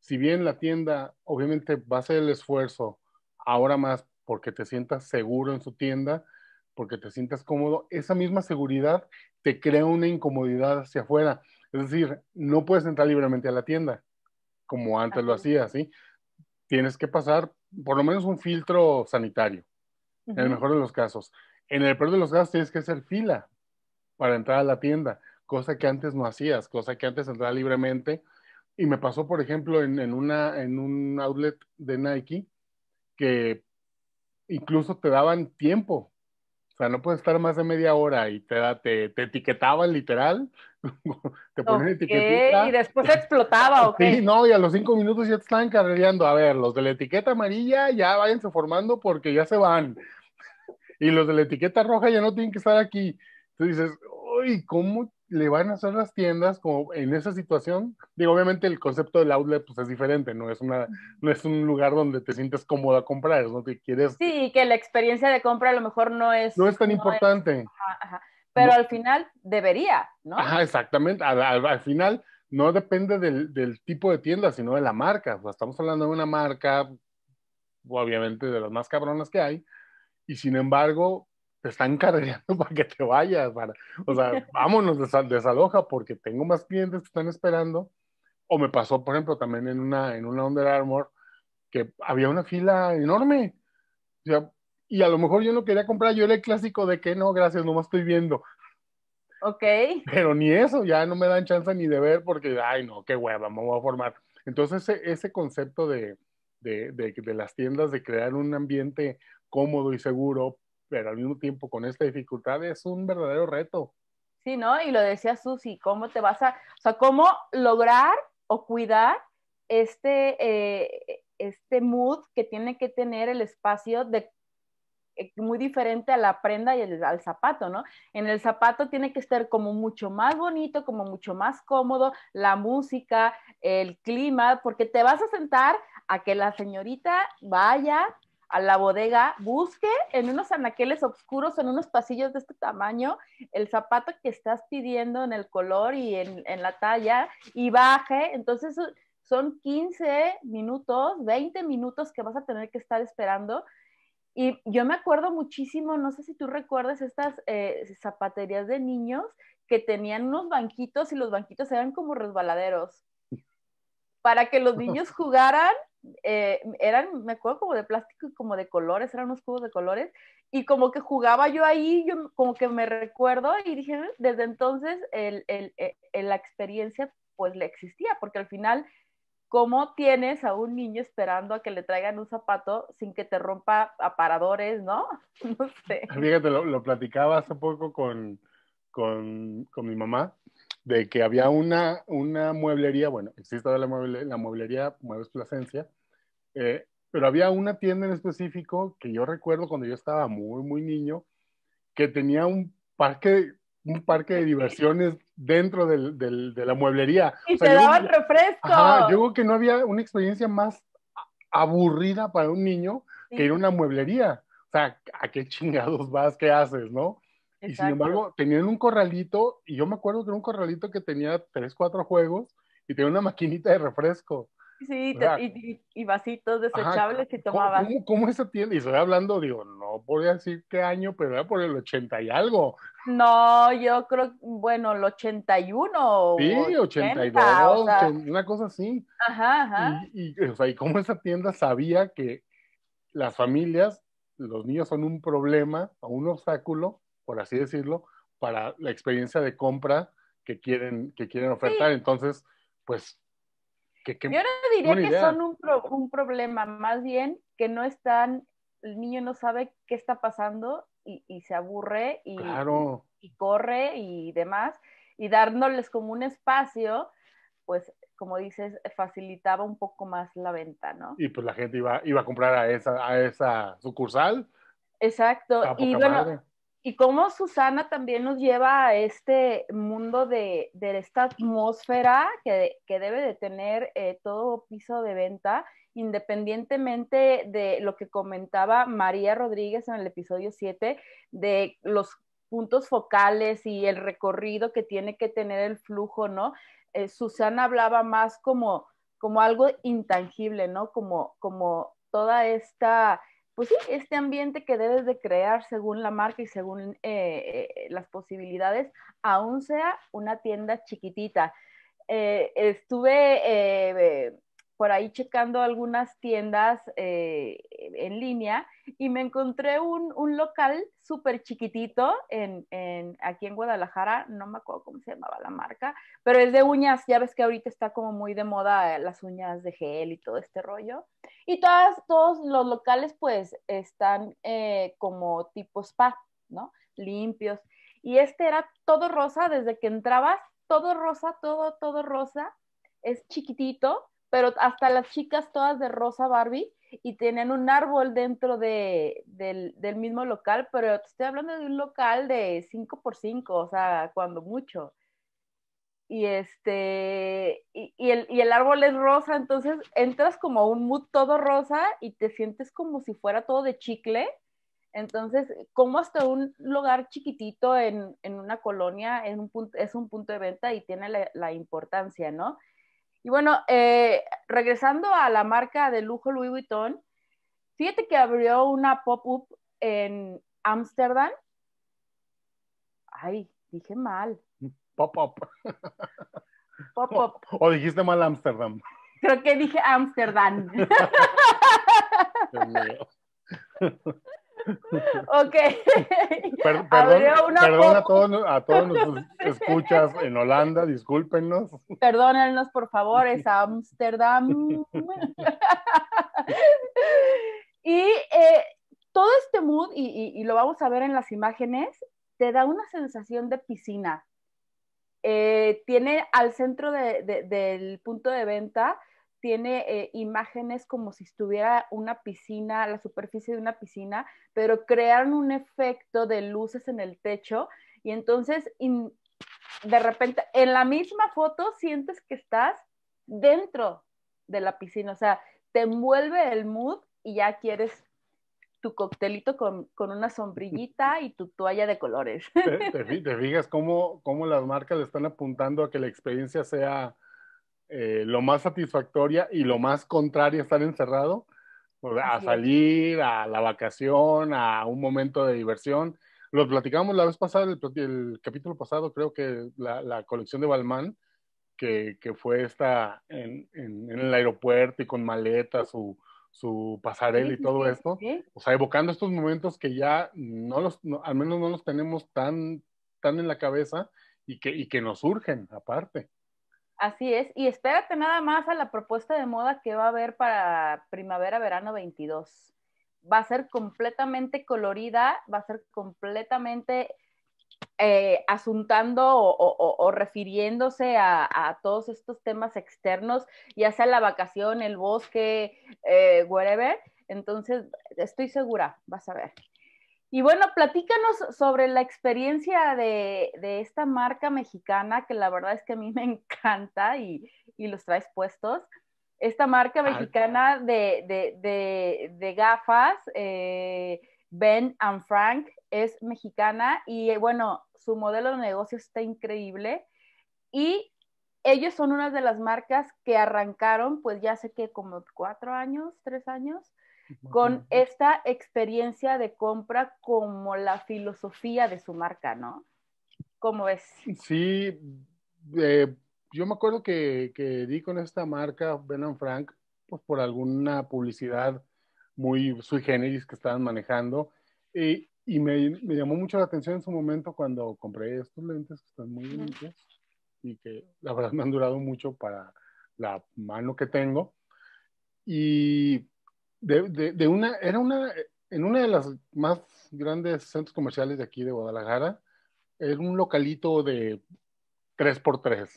B: si bien la tienda obviamente va a hacer el esfuerzo ahora más porque te sientas seguro en su tienda, porque te sientas cómodo, esa misma seguridad te crea una incomodidad hacia afuera. Es decir, no puedes entrar libremente a la tienda, como antes lo hacías, ¿sí? Tienes que pasar por lo menos un filtro sanitario, en el mejor de los casos. En el peor de los casos tienes que hacer fila para entrar a la tienda, cosa que antes no hacías, cosa que antes entraba libremente. Y me pasó, por ejemplo, en, en, una, en un outlet de Nike, que incluso te daban tiempo sea, no puedes estar más de media hora y te, te, te etiquetaban literal, te ponen etiquetita.
A: Y después explotaba, ¿ok?
B: Sí, no, y a los cinco minutos ya te están carrereando. A ver, los de la etiqueta amarilla ya váyanse formando porque ya se van. Y los de la etiqueta roja ya no tienen que estar aquí. Entonces dices, uy, ¿cómo le van a hacer las tiendas como en esa situación? Digo, obviamente el concepto del outlet pues es diferente, no es una no es un lugar donde te sientes cómodo a comprar, no te quieres
A: Sí, que la experiencia de compra a lo mejor no es
B: No es tan importante.
A: Pero al final debería, ¿no?
B: Ajá, exactamente. Al, final no depende del, del, tipo de tienda, sino de la marca. O sea, estamos hablando de una marca, obviamente de las más cabronas que hay, y sin embargo, te están cargando para que te vayas, para, o sea, vámonos, desaloja porque tengo más clientes que están esperando. O me pasó, por ejemplo, también en una, en una Under Armour, que había una fila enorme. O sea, y a lo mejor yo no quería comprar, yo era el clásico de que no, gracias, no me estoy viendo.
A: Ok.
B: Pero ni eso, ya no me dan chance ni de ver porque, ay, no, qué hueva, me voy a formar. Entonces, ese, ese concepto de, de, de, de, las tiendas, de crear un ambiente cómodo y seguro pero al mismo tiempo con esta dificultad es un verdadero reto.
A: Sí, ¿no? Y lo decía Susi, ¿cómo te vas a, o sea, cómo lograr o cuidar este, eh, este mood que tiene que tener el espacio de eh, muy diferente a la prenda y al zapato, ¿no? En el zapato tiene que estar como mucho más bonito, como mucho más cómodo, la música, el clima, porque te vas a sentar a que la señorita vaya a la bodega, busque en unos anaqueles oscuros, en unos pasillos de este tamaño, el zapato que estás pidiendo en el color y en, en la talla y baje. Entonces son 15 minutos, 20 minutos que vas a tener que estar esperando. Y yo me acuerdo muchísimo, no sé si tú recuerdas estas eh, zapaterías de niños que tenían unos banquitos y los banquitos eran como resbaladeros. Para que los niños jugaran eh, eran, me acuerdo como de plástico y como de colores, eran unos cubos de colores, y como que jugaba yo ahí, yo como que me recuerdo y dije, desde entonces el, el, el, la experiencia pues le existía, porque al final, ¿cómo tienes a un niño esperando a que le traigan un zapato sin que te rompa aparadores, no? No sé.
B: Fíjate, lo, lo platicaba hace poco con, con, con mi mamá, de que había una, una mueblería, bueno, existe la, mueble, la mueblería Muebles Plasencia, eh, pero había una tienda en específico que yo recuerdo cuando yo estaba muy, muy niño, que tenía un parque, un parque de diversiones dentro del, del, de la mueblería.
A: Y o sea, te daban refresco.
B: Ajá, yo creo que no había una experiencia más aburrida para un niño sí. que ir a una mueblería. O sea, ¿a qué chingados vas? ¿Qué haces? ¿No? Exacto. Y sin embargo, tenían un corralito, y yo me acuerdo que era un corralito que tenía tres, cuatro juegos y tenía una maquinita de refresco.
A: Sí, te, y, y, vasitos desechables ajá, que tomaban.
B: ¿cómo, ¿cómo, esa tienda? Y estoy hablando, digo, no podría decir qué año, pero era por el 80 y algo.
A: No, yo creo, bueno, el 81.
B: Sí, 80, 82, o sea, una cosa así.
A: Ajá, ajá.
B: Y, y, o sea, y cómo esa tienda sabía que las familias, los niños son un problema o un obstáculo por así decirlo, para la experiencia de compra que quieren, que quieren ofertar. Sí. Entonces, pues,
A: que, que, yo no diría que idea. son un, pro, un, problema, más bien que no están, el niño no sabe qué está pasando y, y se aburre y,
B: claro.
A: y, y, corre y demás, y dándoles como un espacio, pues como dices, facilitaba un poco más la venta, ¿no?
B: Y pues la gente iba, iba a comprar a esa, a esa sucursal.
A: Exacto. Y bueno, madre y cómo Susana también nos lleva a este mundo de, de esta atmósfera que, que, debe de tener eh, todo piso de venta, independientemente de lo que comentaba María Rodríguez en el episodio 7, de los puntos focales y el recorrido que tiene que tener el flujo, ¿no? Eh, Susana hablaba más como, como algo intangible, ¿no? Como, como toda esta pues sí, este ambiente que debes de crear según la marca y según eh, eh, las posibilidades, aún sea una tienda chiquitita. Eh, estuve eh, por ahí checando algunas tiendas en línea y me encontré un, un local súper chiquitito en, en, aquí en Guadalajara, no me acuerdo cómo se llamaba la marca, pero es de uñas, ya ves que ahorita está como muy de moda las uñas de gel y todo este rollo. Y todas, todos los locales pues están eh, como tipo spa, ¿no? Limpios. Y este era todo rosa, desde que entrabas, todo rosa, todo, todo rosa. Es chiquitito, pero hasta las chicas todas de rosa Barbie y tienen un árbol dentro de, del, del, mismo local, pero te estoy hablando de un local de 5 por 5 o sea, cuando mucho. Y este, y, y, el, y el árbol es rosa, entonces entras como un mood todo rosa y te sientes como si fuera todo de chicle. Entonces, como hasta un lugar chiquitito en, en una colonia en un punto, es un punto de venta y tiene la, la importancia, ¿no? Y bueno, eh, regresando a la marca de lujo Louis Vuitton, fíjate que abrió una pop-up en Ámsterdam. Ay, dije mal.
B: Pop-up.
A: Pop-up.
B: O, o, dijiste mal Ámsterdam.
A: Creo que dije Ámsterdam. ok.
B: Per perdón, a, todos, a todos escuchas en Holanda, discúlpenos.
A: Perdónennos, por favor, es Ámsterdam. y eh, todo este mood, y, y, y, lo vamos a ver en las imágenes, te da una sensación de piscina. Eh, tiene al centro de, de, del punto de venta tiene eh, imágenes como si estuviera una piscina, la superficie de una piscina, pero crearon un efecto de luces en el techo y entonces de repente en la misma foto sientes que estás dentro de la piscina, o sea, te envuelve el mood y ya quieres tu coctelito con, una sombrillita y tu toalla de colores.
B: ¿Te, fijas cómo, cómo, las marcas le están apuntando a que la experiencia sea eh, lo más satisfactoria y lo más contraria a estar encerrado? a salir, a la vacación, a un momento de diversión. Lo platicamos la vez pasada, el, el capítulo pasado, creo que la, colección de Balmán, que, que fue esta en, en, en, el aeropuerto y con maletas, su, su pasarela y todo esto, o sea, evocando estos momentos que ya no los, al menos no los tenemos tan, tan en la cabeza y que, y que nos surgen aparte.
A: Así es, y espérate nada más a la propuesta de moda que va a haber para primavera-verano 22. Va a ser completamente colorida, va a ser completamente eh, asuntando o, refiriéndose a, todos estos temas externos, ya sea la vacación, el bosque, eh, whatever. Entonces, estoy segura, vas a ver. Y bueno, platícanos sobre la experiencia de, esta marca mexicana, que la verdad es que a mí me encanta y, los traes puestos. Esta marca mexicana de, gafas, eh, Ben and Frank, es mexicana y eh, bueno, su modelo de negocio está increíble y ellos son una de las marcas que arrancaron, pues ya sé que como cuatro años, tres años, con esta experiencia de compra como la filosofía de su marca, ¿no? ¿Cómo es?
B: Sí, eh, yo me acuerdo que, que, di con esta marca, Ben Frank, pues por alguna publicidad muy sui generis que estaban manejando. Y, y me, me, llamó mucho la atención en su momento cuando compré estos lentes que están muy bonitos y que la verdad me han durado mucho para la mano que tengo. Y de, de, una, era una, en una de las más grandes centros comerciales de aquí de Guadalajara, era un localito de 3x3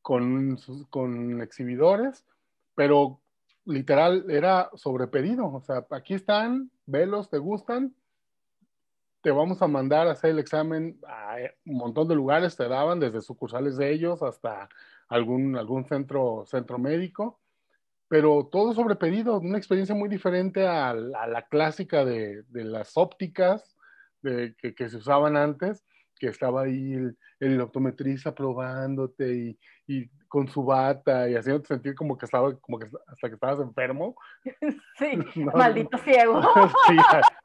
B: con, con exhibidores, pero literal era sobre pedido. O sea, aquí están, velos, te gustan, te vamos a mandar a hacer el examen a un montón de lugares, te daban desde sucursales de ellos hasta algún, algún centro, centro médico, pero todo sobre pedido, una experiencia muy diferente a, la clásica de, las ópticas de, que, se usaban antes, que estaba ahí el, el optometrista probándote y, y con su bata y haciéndote sentir como que estaba, como que hasta que estabas enfermo.
A: Sí, maldito ciego.
B: sí,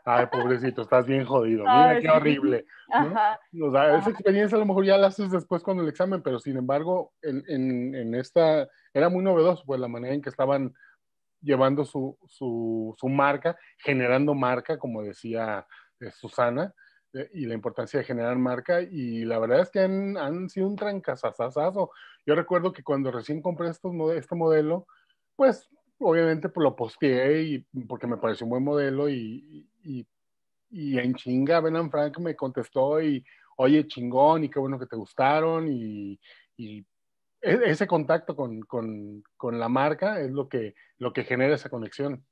B: ay, pobrecito, estás bien jodido. Mira qué horrible. O sea, esa experiencia a lo mejor ya la haces después con el examen, pero sin embargo, en, en, en esta, era muy novedoso, pues la manera en que estaban llevando su, su, su marca, generando marca, como decía eh, Susana, y la importancia de generar marca y la verdad es que han, han sido un trancazazazo. Yo recuerdo que cuando recién compré estos, este modelo, pues obviamente pues, lo posteé y, porque me pareció un buen modelo y, y, en chinga Ben Frank me contestó y oye chingón y qué bueno que te gustaron y, y e, ese contacto con, con, con, la marca es lo que, lo que genera esa conexión.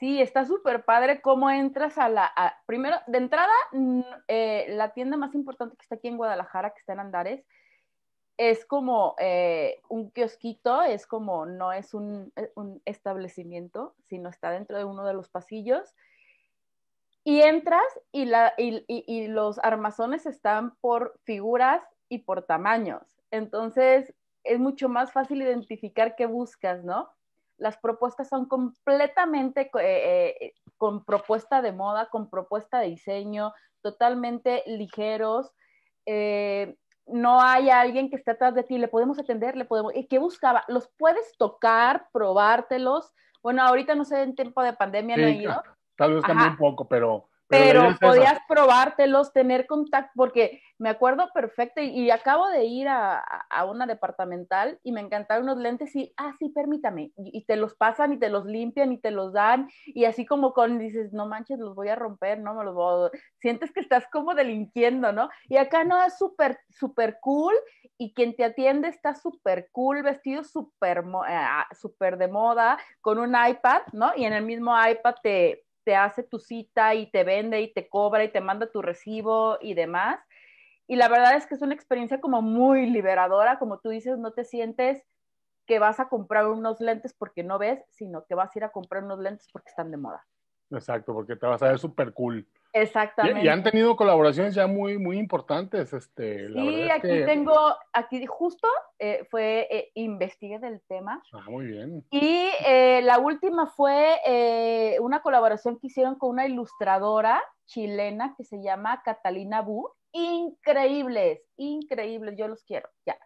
A: Sí, está súper padre cómo entras a la... primero, de entrada, eh, la tienda más importante que está aquí en Guadalajara, que está en Andares, es como eh, un kiosquito, es como, no es un, eh, un, establecimiento, sino está dentro de uno de los pasillos. Y entras y, la, y, y los armazones están por figuras y por tamaños. Entonces, es mucho más fácil identificar qué buscas, ¿no? Las propuestas son completamente eh, eh, con propuesta de moda, con propuesta de diseño, totalmente ligeros. Eh, no hay alguien que esté atrás de ti, le podemos atender, le podemos... ¿Y qué buscaba? Los puedes tocar, probártelos. Bueno, ahorita no sé, en tiempo de pandemia no he ido.
B: Tal vez cambie un poco, pero,
A: pero, podías probártelos, tener contacto, porque me acuerdo perfecto y, acabo de ir a, a, una departamental y me encantaron unos lentes y, ah, sí, permítame, y, te los pasan y te los limpian y te los dan y así como con, dices, no manches, los voy a romper, no me los voy a... Sientes que estás como delinquiendo, ¿no? Y acá no, es súper, súper cool y quien te atiende está súper cool, vestido súper eh, super de moda, con un iPad, ¿no? Y en el mismo iPad te te hace tu cita y te vende y te cobra y te manda tu recibo y demás. Y la verdad es que es una experiencia como muy liberadora, como tú dices, no te sientes que vas a comprar unos lentes porque no ves, sino que vas a ir a comprar unos lentes porque están de moda.
B: Exacto, porque te vas a ver súper cool.
A: Exactamente.
B: Y, han tenido colaboraciones ya muy, muy importantes. Este,
A: sí, aquí tengo, aquí justo eh, fue, eh, investigué del tema.
B: Ah, muy bien.
A: Y eh, la última fue una colaboración que hicieron con una ilustradora chilena que se llama Catalina Bu. Increíbles, increíbles, yo los quiero, ya.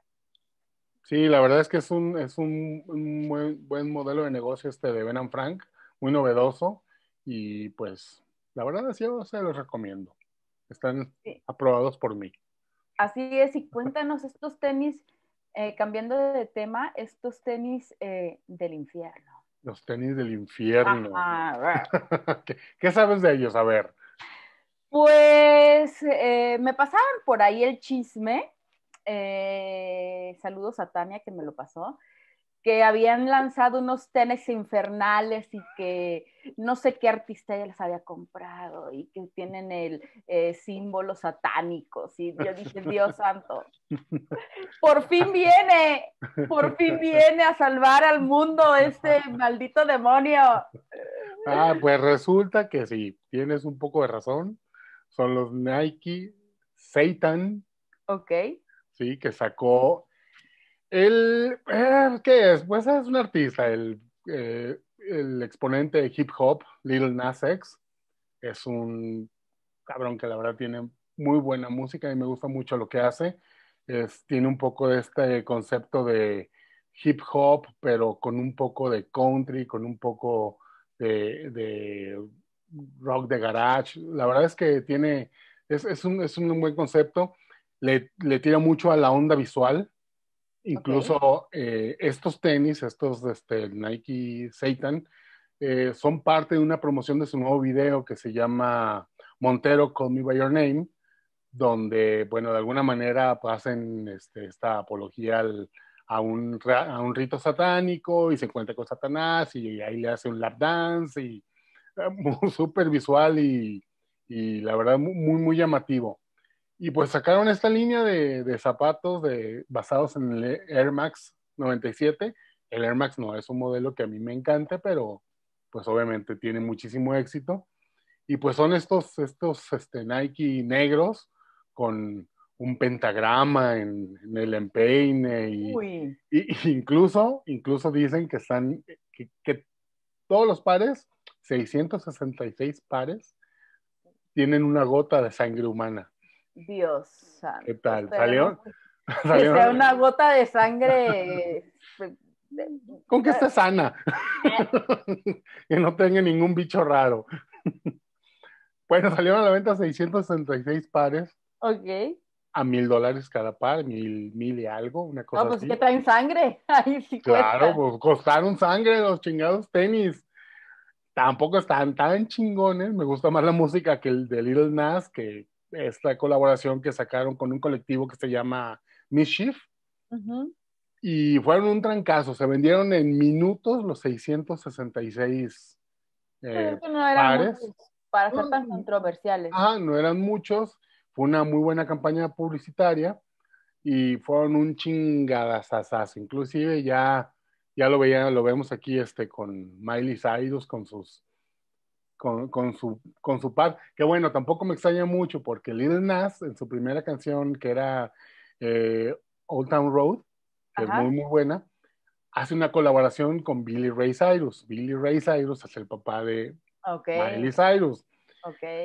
B: Sí, la verdad es que es un, es un, un buen, buen modelo de negocio este de Ben Frank, muy novedoso y pues la verdad, sí, yo se los recomiendo. Están aprobados por mí.
A: Así es, y cuéntanos estos tenis, eh, cambiando de tema, estos tenis eh, del infierno.
B: Los tenis del infierno. ¿Qué, sabes de ellos? A ver.
A: Pues eh, me pasaron por ahí el chisme. saludos a Tania que me lo pasó que habían lanzado unos tenis infernales y que no sé qué artista ya les había comprado y que tienen el eh, símbolo satánicos y yo dije, Dios santo, por fin viene, por fin viene a salvar al mundo este maldito demonio.
B: Ah, pues resulta que sí, tienes un poco de razón, son los Nike Satan.
A: Ok.
B: Sí, que sacó el, eh, ¿qué es? Pues es un artista, el, eh, el exponente de hip hop, Lil Nas X. Es un cabrón que la verdad tiene muy buena música y me gusta mucho lo que hace. Es, tiene un poco de este concepto de hip hop, pero con un poco de country, con un poco de, de rock de garage. La verdad es que tiene, es, es, un, es un, buen concepto. Le, le, tira mucho a la onda visual. Incluso eh, estos tenis, estos este, Nike Satan, eh, son parte de una promoción de su nuevo video que se llama Montero Call Me By Your Name, donde, bueno, de alguna manera pues, hacen este, esta apología a, un, a un rito satánico y se encuentra con Satanás y ahí le hace un lap dance y eh, súper visual y, y, la verdad muy, muy llamativo. Y pues sacaron esta línea de, zapatos de, basados en el Air Max 97. El Air Max no es un modelo que a mí me encanta, pero pues obviamente tiene muchísimo éxito. Y pues son estos, estos este, Nike negros con un pentagrama en, el empeine y, incluso, incluso dicen que están, que, que todos los pares, 666 pares, tienen una gota de sangre humana.
A: Dios santo.
B: ¿Qué tal? ¿Salió?
A: Que sea una gota de sangre.
B: Con que esté sana. que no tenga ningún bicho raro. bueno, salieron a la venta 666 pares.
A: Ok.
B: A mil dólares cada par, mil, mil y algo, una cosa no,
A: pues
B: así.
A: que traen sangre. Ahí sí
B: claro, pues costaron sangre los chingados tenis. Tampoco están tan chingones. Me gusta más la música que el de Little Nas, que esta colaboración que sacaron con un colectivo que se llama Mischief. Y fueron un trancazo, se vendieron en minutos los 666 eh, no pares.
A: para ser tan controversiales.
B: Ah, no eran muchos, fue una muy buena campaña publicitaria y fueron un chingadazazazo. Inclusive ya, ya lo veía, lo vemos aquí este, con Miley Cyrus, con sus con, su, con su par, que bueno, tampoco me extraña mucho porque Little Nas en su primera canción que era eh, Old Town Road, que es muy muy buena, hace una colaboración con Billy Ray Cyrus. Billy Ray Cyrus es el papá de Miley Cyrus.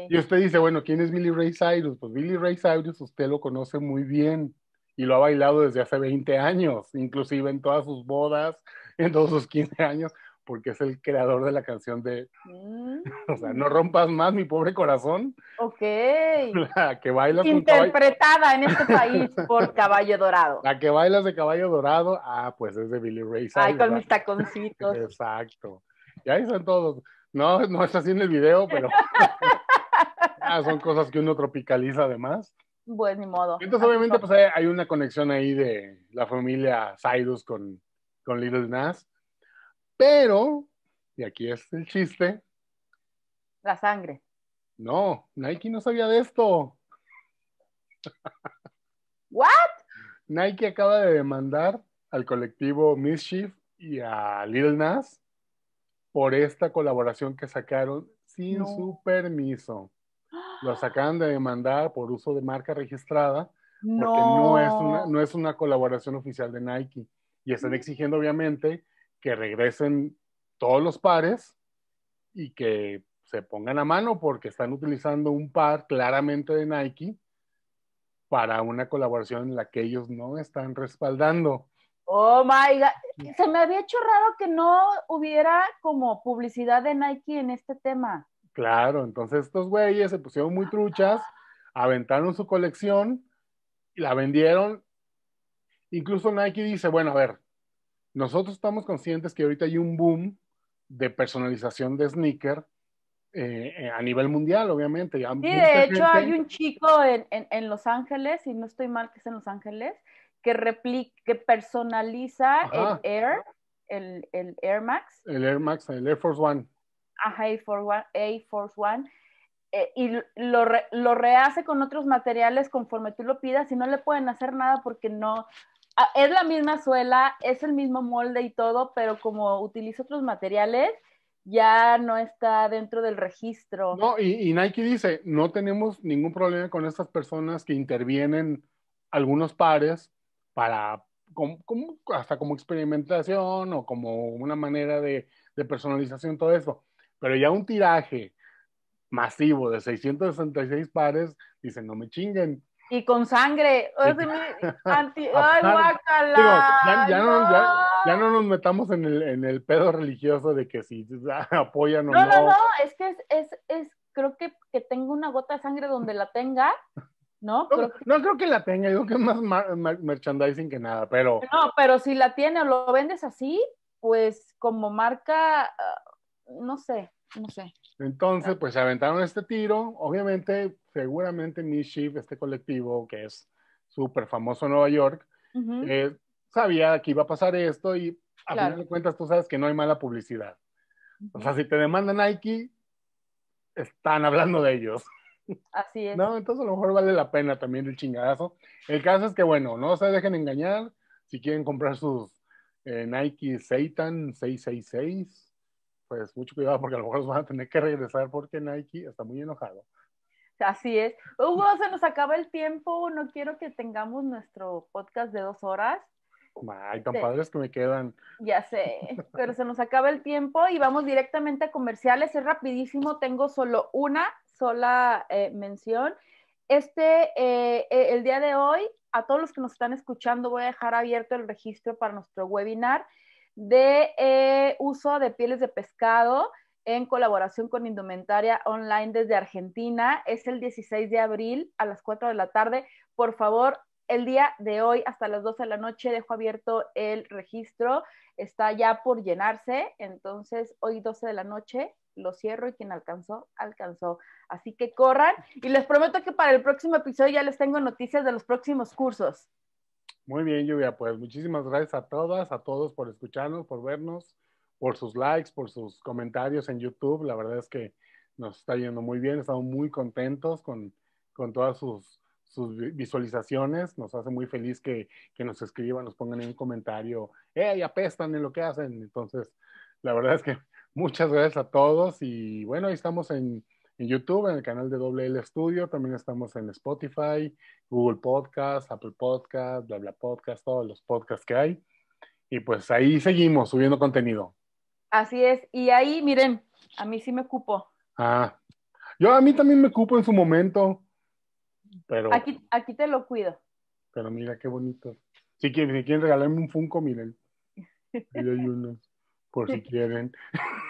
B: Y usted dice, bueno, ¿quién es Billy Ray Cyrus? Pues Billy Ray Cyrus usted lo conoce muy bien y lo ha bailado desde hace 20 años, inclusive en todas sus bodas, en todos sus 15 años, porque es el creador de la canción de,
A: Mm,
B: o sea, no rompas más mi pobre corazón,
A: ok.
B: la que bailas
A: Interpretada en este país por Caballo Dorado.
B: la que bailas de caballo dorado, ah, pues es de Billy Ray
A: Ay, con mis taconcitos.
B: Exacto. Y ahí están todos. No, no está así en el video, pero ah, son cosas que uno tropicaliza además.
A: Pues ni modo.
B: Entonces, obviamente, pues hay, hay una conexión ahí de la familia Cyrus con, con Little Nas. Pero, y aquí es el chiste,
A: La sangre.
B: no, Nike no sabía de esto.
A: ¿What?
B: Nike acaba de demandar al colectivo Mischief y a Little Nas por esta colaboración que sacaron sin
A: No.
B: su permiso. Los acaban de demandar por uso de marca registrada porque
A: No.
B: no, es, una, no es una colaboración oficial de Nike. Y están exigiendo, obviamente, que regresen todos los pares y que se pongan a mano porque están utilizando un par claramente de Nike para una colaboración en la que ellos no están respaldando.
A: Oh my God. Se me había hecho raro que no hubiera como publicidad de Nike en este tema.
B: Claro, entonces estos güeyes se pusieron muy truchas, aventaron su colección y la vendieron. Incluso Nike dice, bueno, a ver, nosotros estamos conscientes que ahorita hay un boom de personalización de sneaker eh, eh, a nivel mundial, obviamente.
A: Sí, de hecho
B: gente-
A: hay un chico en, en- en Los Ángeles, y no estoy mal que es en Los Ángeles, que replica, que personaliza
B: Ajá.
A: el Air, el, el Air Max,
B: El Air Max, el Air Force One.
A: a Air Force One, Air Force One eh, y lo, re- lo rehace con otros materiales conforme tú lo pidas y no le pueden hacer nada porque no, es la misma suela, es el mismo molde y todo, pero como utiliza otros materiales, ya no está dentro del registro.
B: No, y, y Nike dice, no tenemos ningún problema con estas personas que intervienen algunos pares para, hasta como experimentación o como una manera de, de personalización, todo eso. Pero ya un tiraje masivo de 666 pares, dicen, no me chinguen.
A: Y con sangre. O sea, mi- anti- ¡Ay, guácala!
B: Digo, ya, ya no, ya-
A: no.
B: ya no nos metamos en el, en el pedo religioso de que si apoyan o
A: No,
B: no.
A: no, no, es que es, es, es creo que, que tengo una gota de sangre donde la tenga, ¿no?
B: No,
A: Creo que-
B: no creo que la tenga, digo que es más mar- mar- merchandising que nada, pero
A: no, pero si la tiene o lo vendes así, pues como marca, ah, no sé, no sé.
B: Entonces pues se aventaron este tiro. Obviamente, seguramente Mischief, este colectivo que es súper famoso en Nueva York, eh, sabía que iba a pasar esto y a
A: Claro.
B: final de cuentas tú sabes que no hay mala publicidad. O sea, si te demanda Nike, están hablando de ellos.
A: Así es.
B: No, entonces a lo mejor vale la pena también el chingadazo. El caso es que, bueno, no se dejen engañar. Si quieren comprar sus eh, Nike Satan 666, pues mucho cuidado porque a lo mejor los van a tener que regresar porque Nike está muy enojado.
A: Así es. Hugo, se nos acaba el tiempo. No quiero que tengamos nuestro podcast de dos horas.
B: Ay, tan
A: Sí.
B: padres que me quedan.
A: Ya sé, pero se nos acaba el tiempo y vamos directamente a comerciales. Es rapidísimo, tengo solo una sola eh, mención. Este, eh, eh, el día de hoy, a todos los que nos están escuchando, voy a dejar abierto el registro para nuestro webinar de eh, uso de pieles de pescado en colaboración con Indumentaria Online desde Argentina. Es el 16 de abril a las 4 de la tarde. Por favor, el día de hoy hasta las 12 de la noche dejo abierto el registro. Está ya por llenarse, entonces hoy 12 de la noche lo cierro y quien alcanzó, alcanzó. Así que corran y les prometo que para el próximo episodio ya les tengo noticias de los próximos cursos.
B: Muy bien, Lluvia, pues muchísimas gracias a todas, a todos por escucharnos, por vernos, por sus likes, por sus comentarios en YouTube. La verdad es que nos está yendo muy bien, estamos muy contentos con, con todas sus, sus vi- visualizaciones. Nos hace muy feliz que, que nos escriban, nos pongan en un comentario, ¡hey, apestan en lo que hacen! Entonces, la verdad es que muchas gracias a todos y bueno, ahí estamos en, en YouTube, en el canal de WL Studio, también estamos en Spotify, Google Podcast, Apple Podcast, bla bla podcast, todos los podcasts que hay. Y pues ahí seguimos subiendo contenido.
A: Así es. Y ahí, miren, a mí sí me cupo.
B: Ah, yo a mí también me cupo en su momento, pero,
A: Aquí, aquí te lo cuido.
B: pero mira qué bonito. Si quieren, si quieren regalarme un Funko, miren. Ahí hay unos. por si quieren.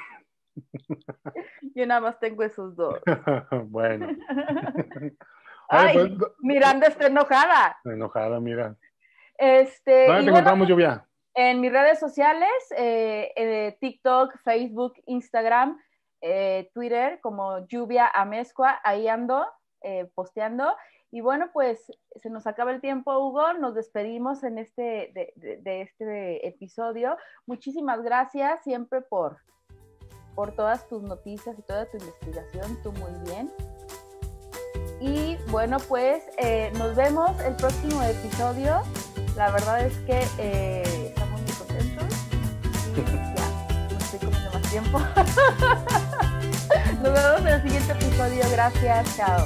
A: Yo nada más tengo esos dos.
B: bueno.
A: Ay, pues, Miranda está enojada.
B: Enojada, mira.
A: Este,
B: ¿Dónde te encontramos, Lluvia?
A: En mis redes sociales, eh, eh, TikTok, Facebook, Instagram, eh, Twitter, como Lluvia Amezcua, ahí ando posteando. Y bueno, pues se nos acaba el tiempo, Hugo. Nos despedimos en este, de, este episodio. Muchísimas gracias siempre por, por todas tus noticias y toda tu investigación. Tú muy bien. Y bueno, pues eh, nos vemos el próximo episodio. La verdad es que eh, estamos muy contentos. Y ya, no estoy comiendo más tiempo. nos vemos en el siguiente episodio. Gracias. Chao.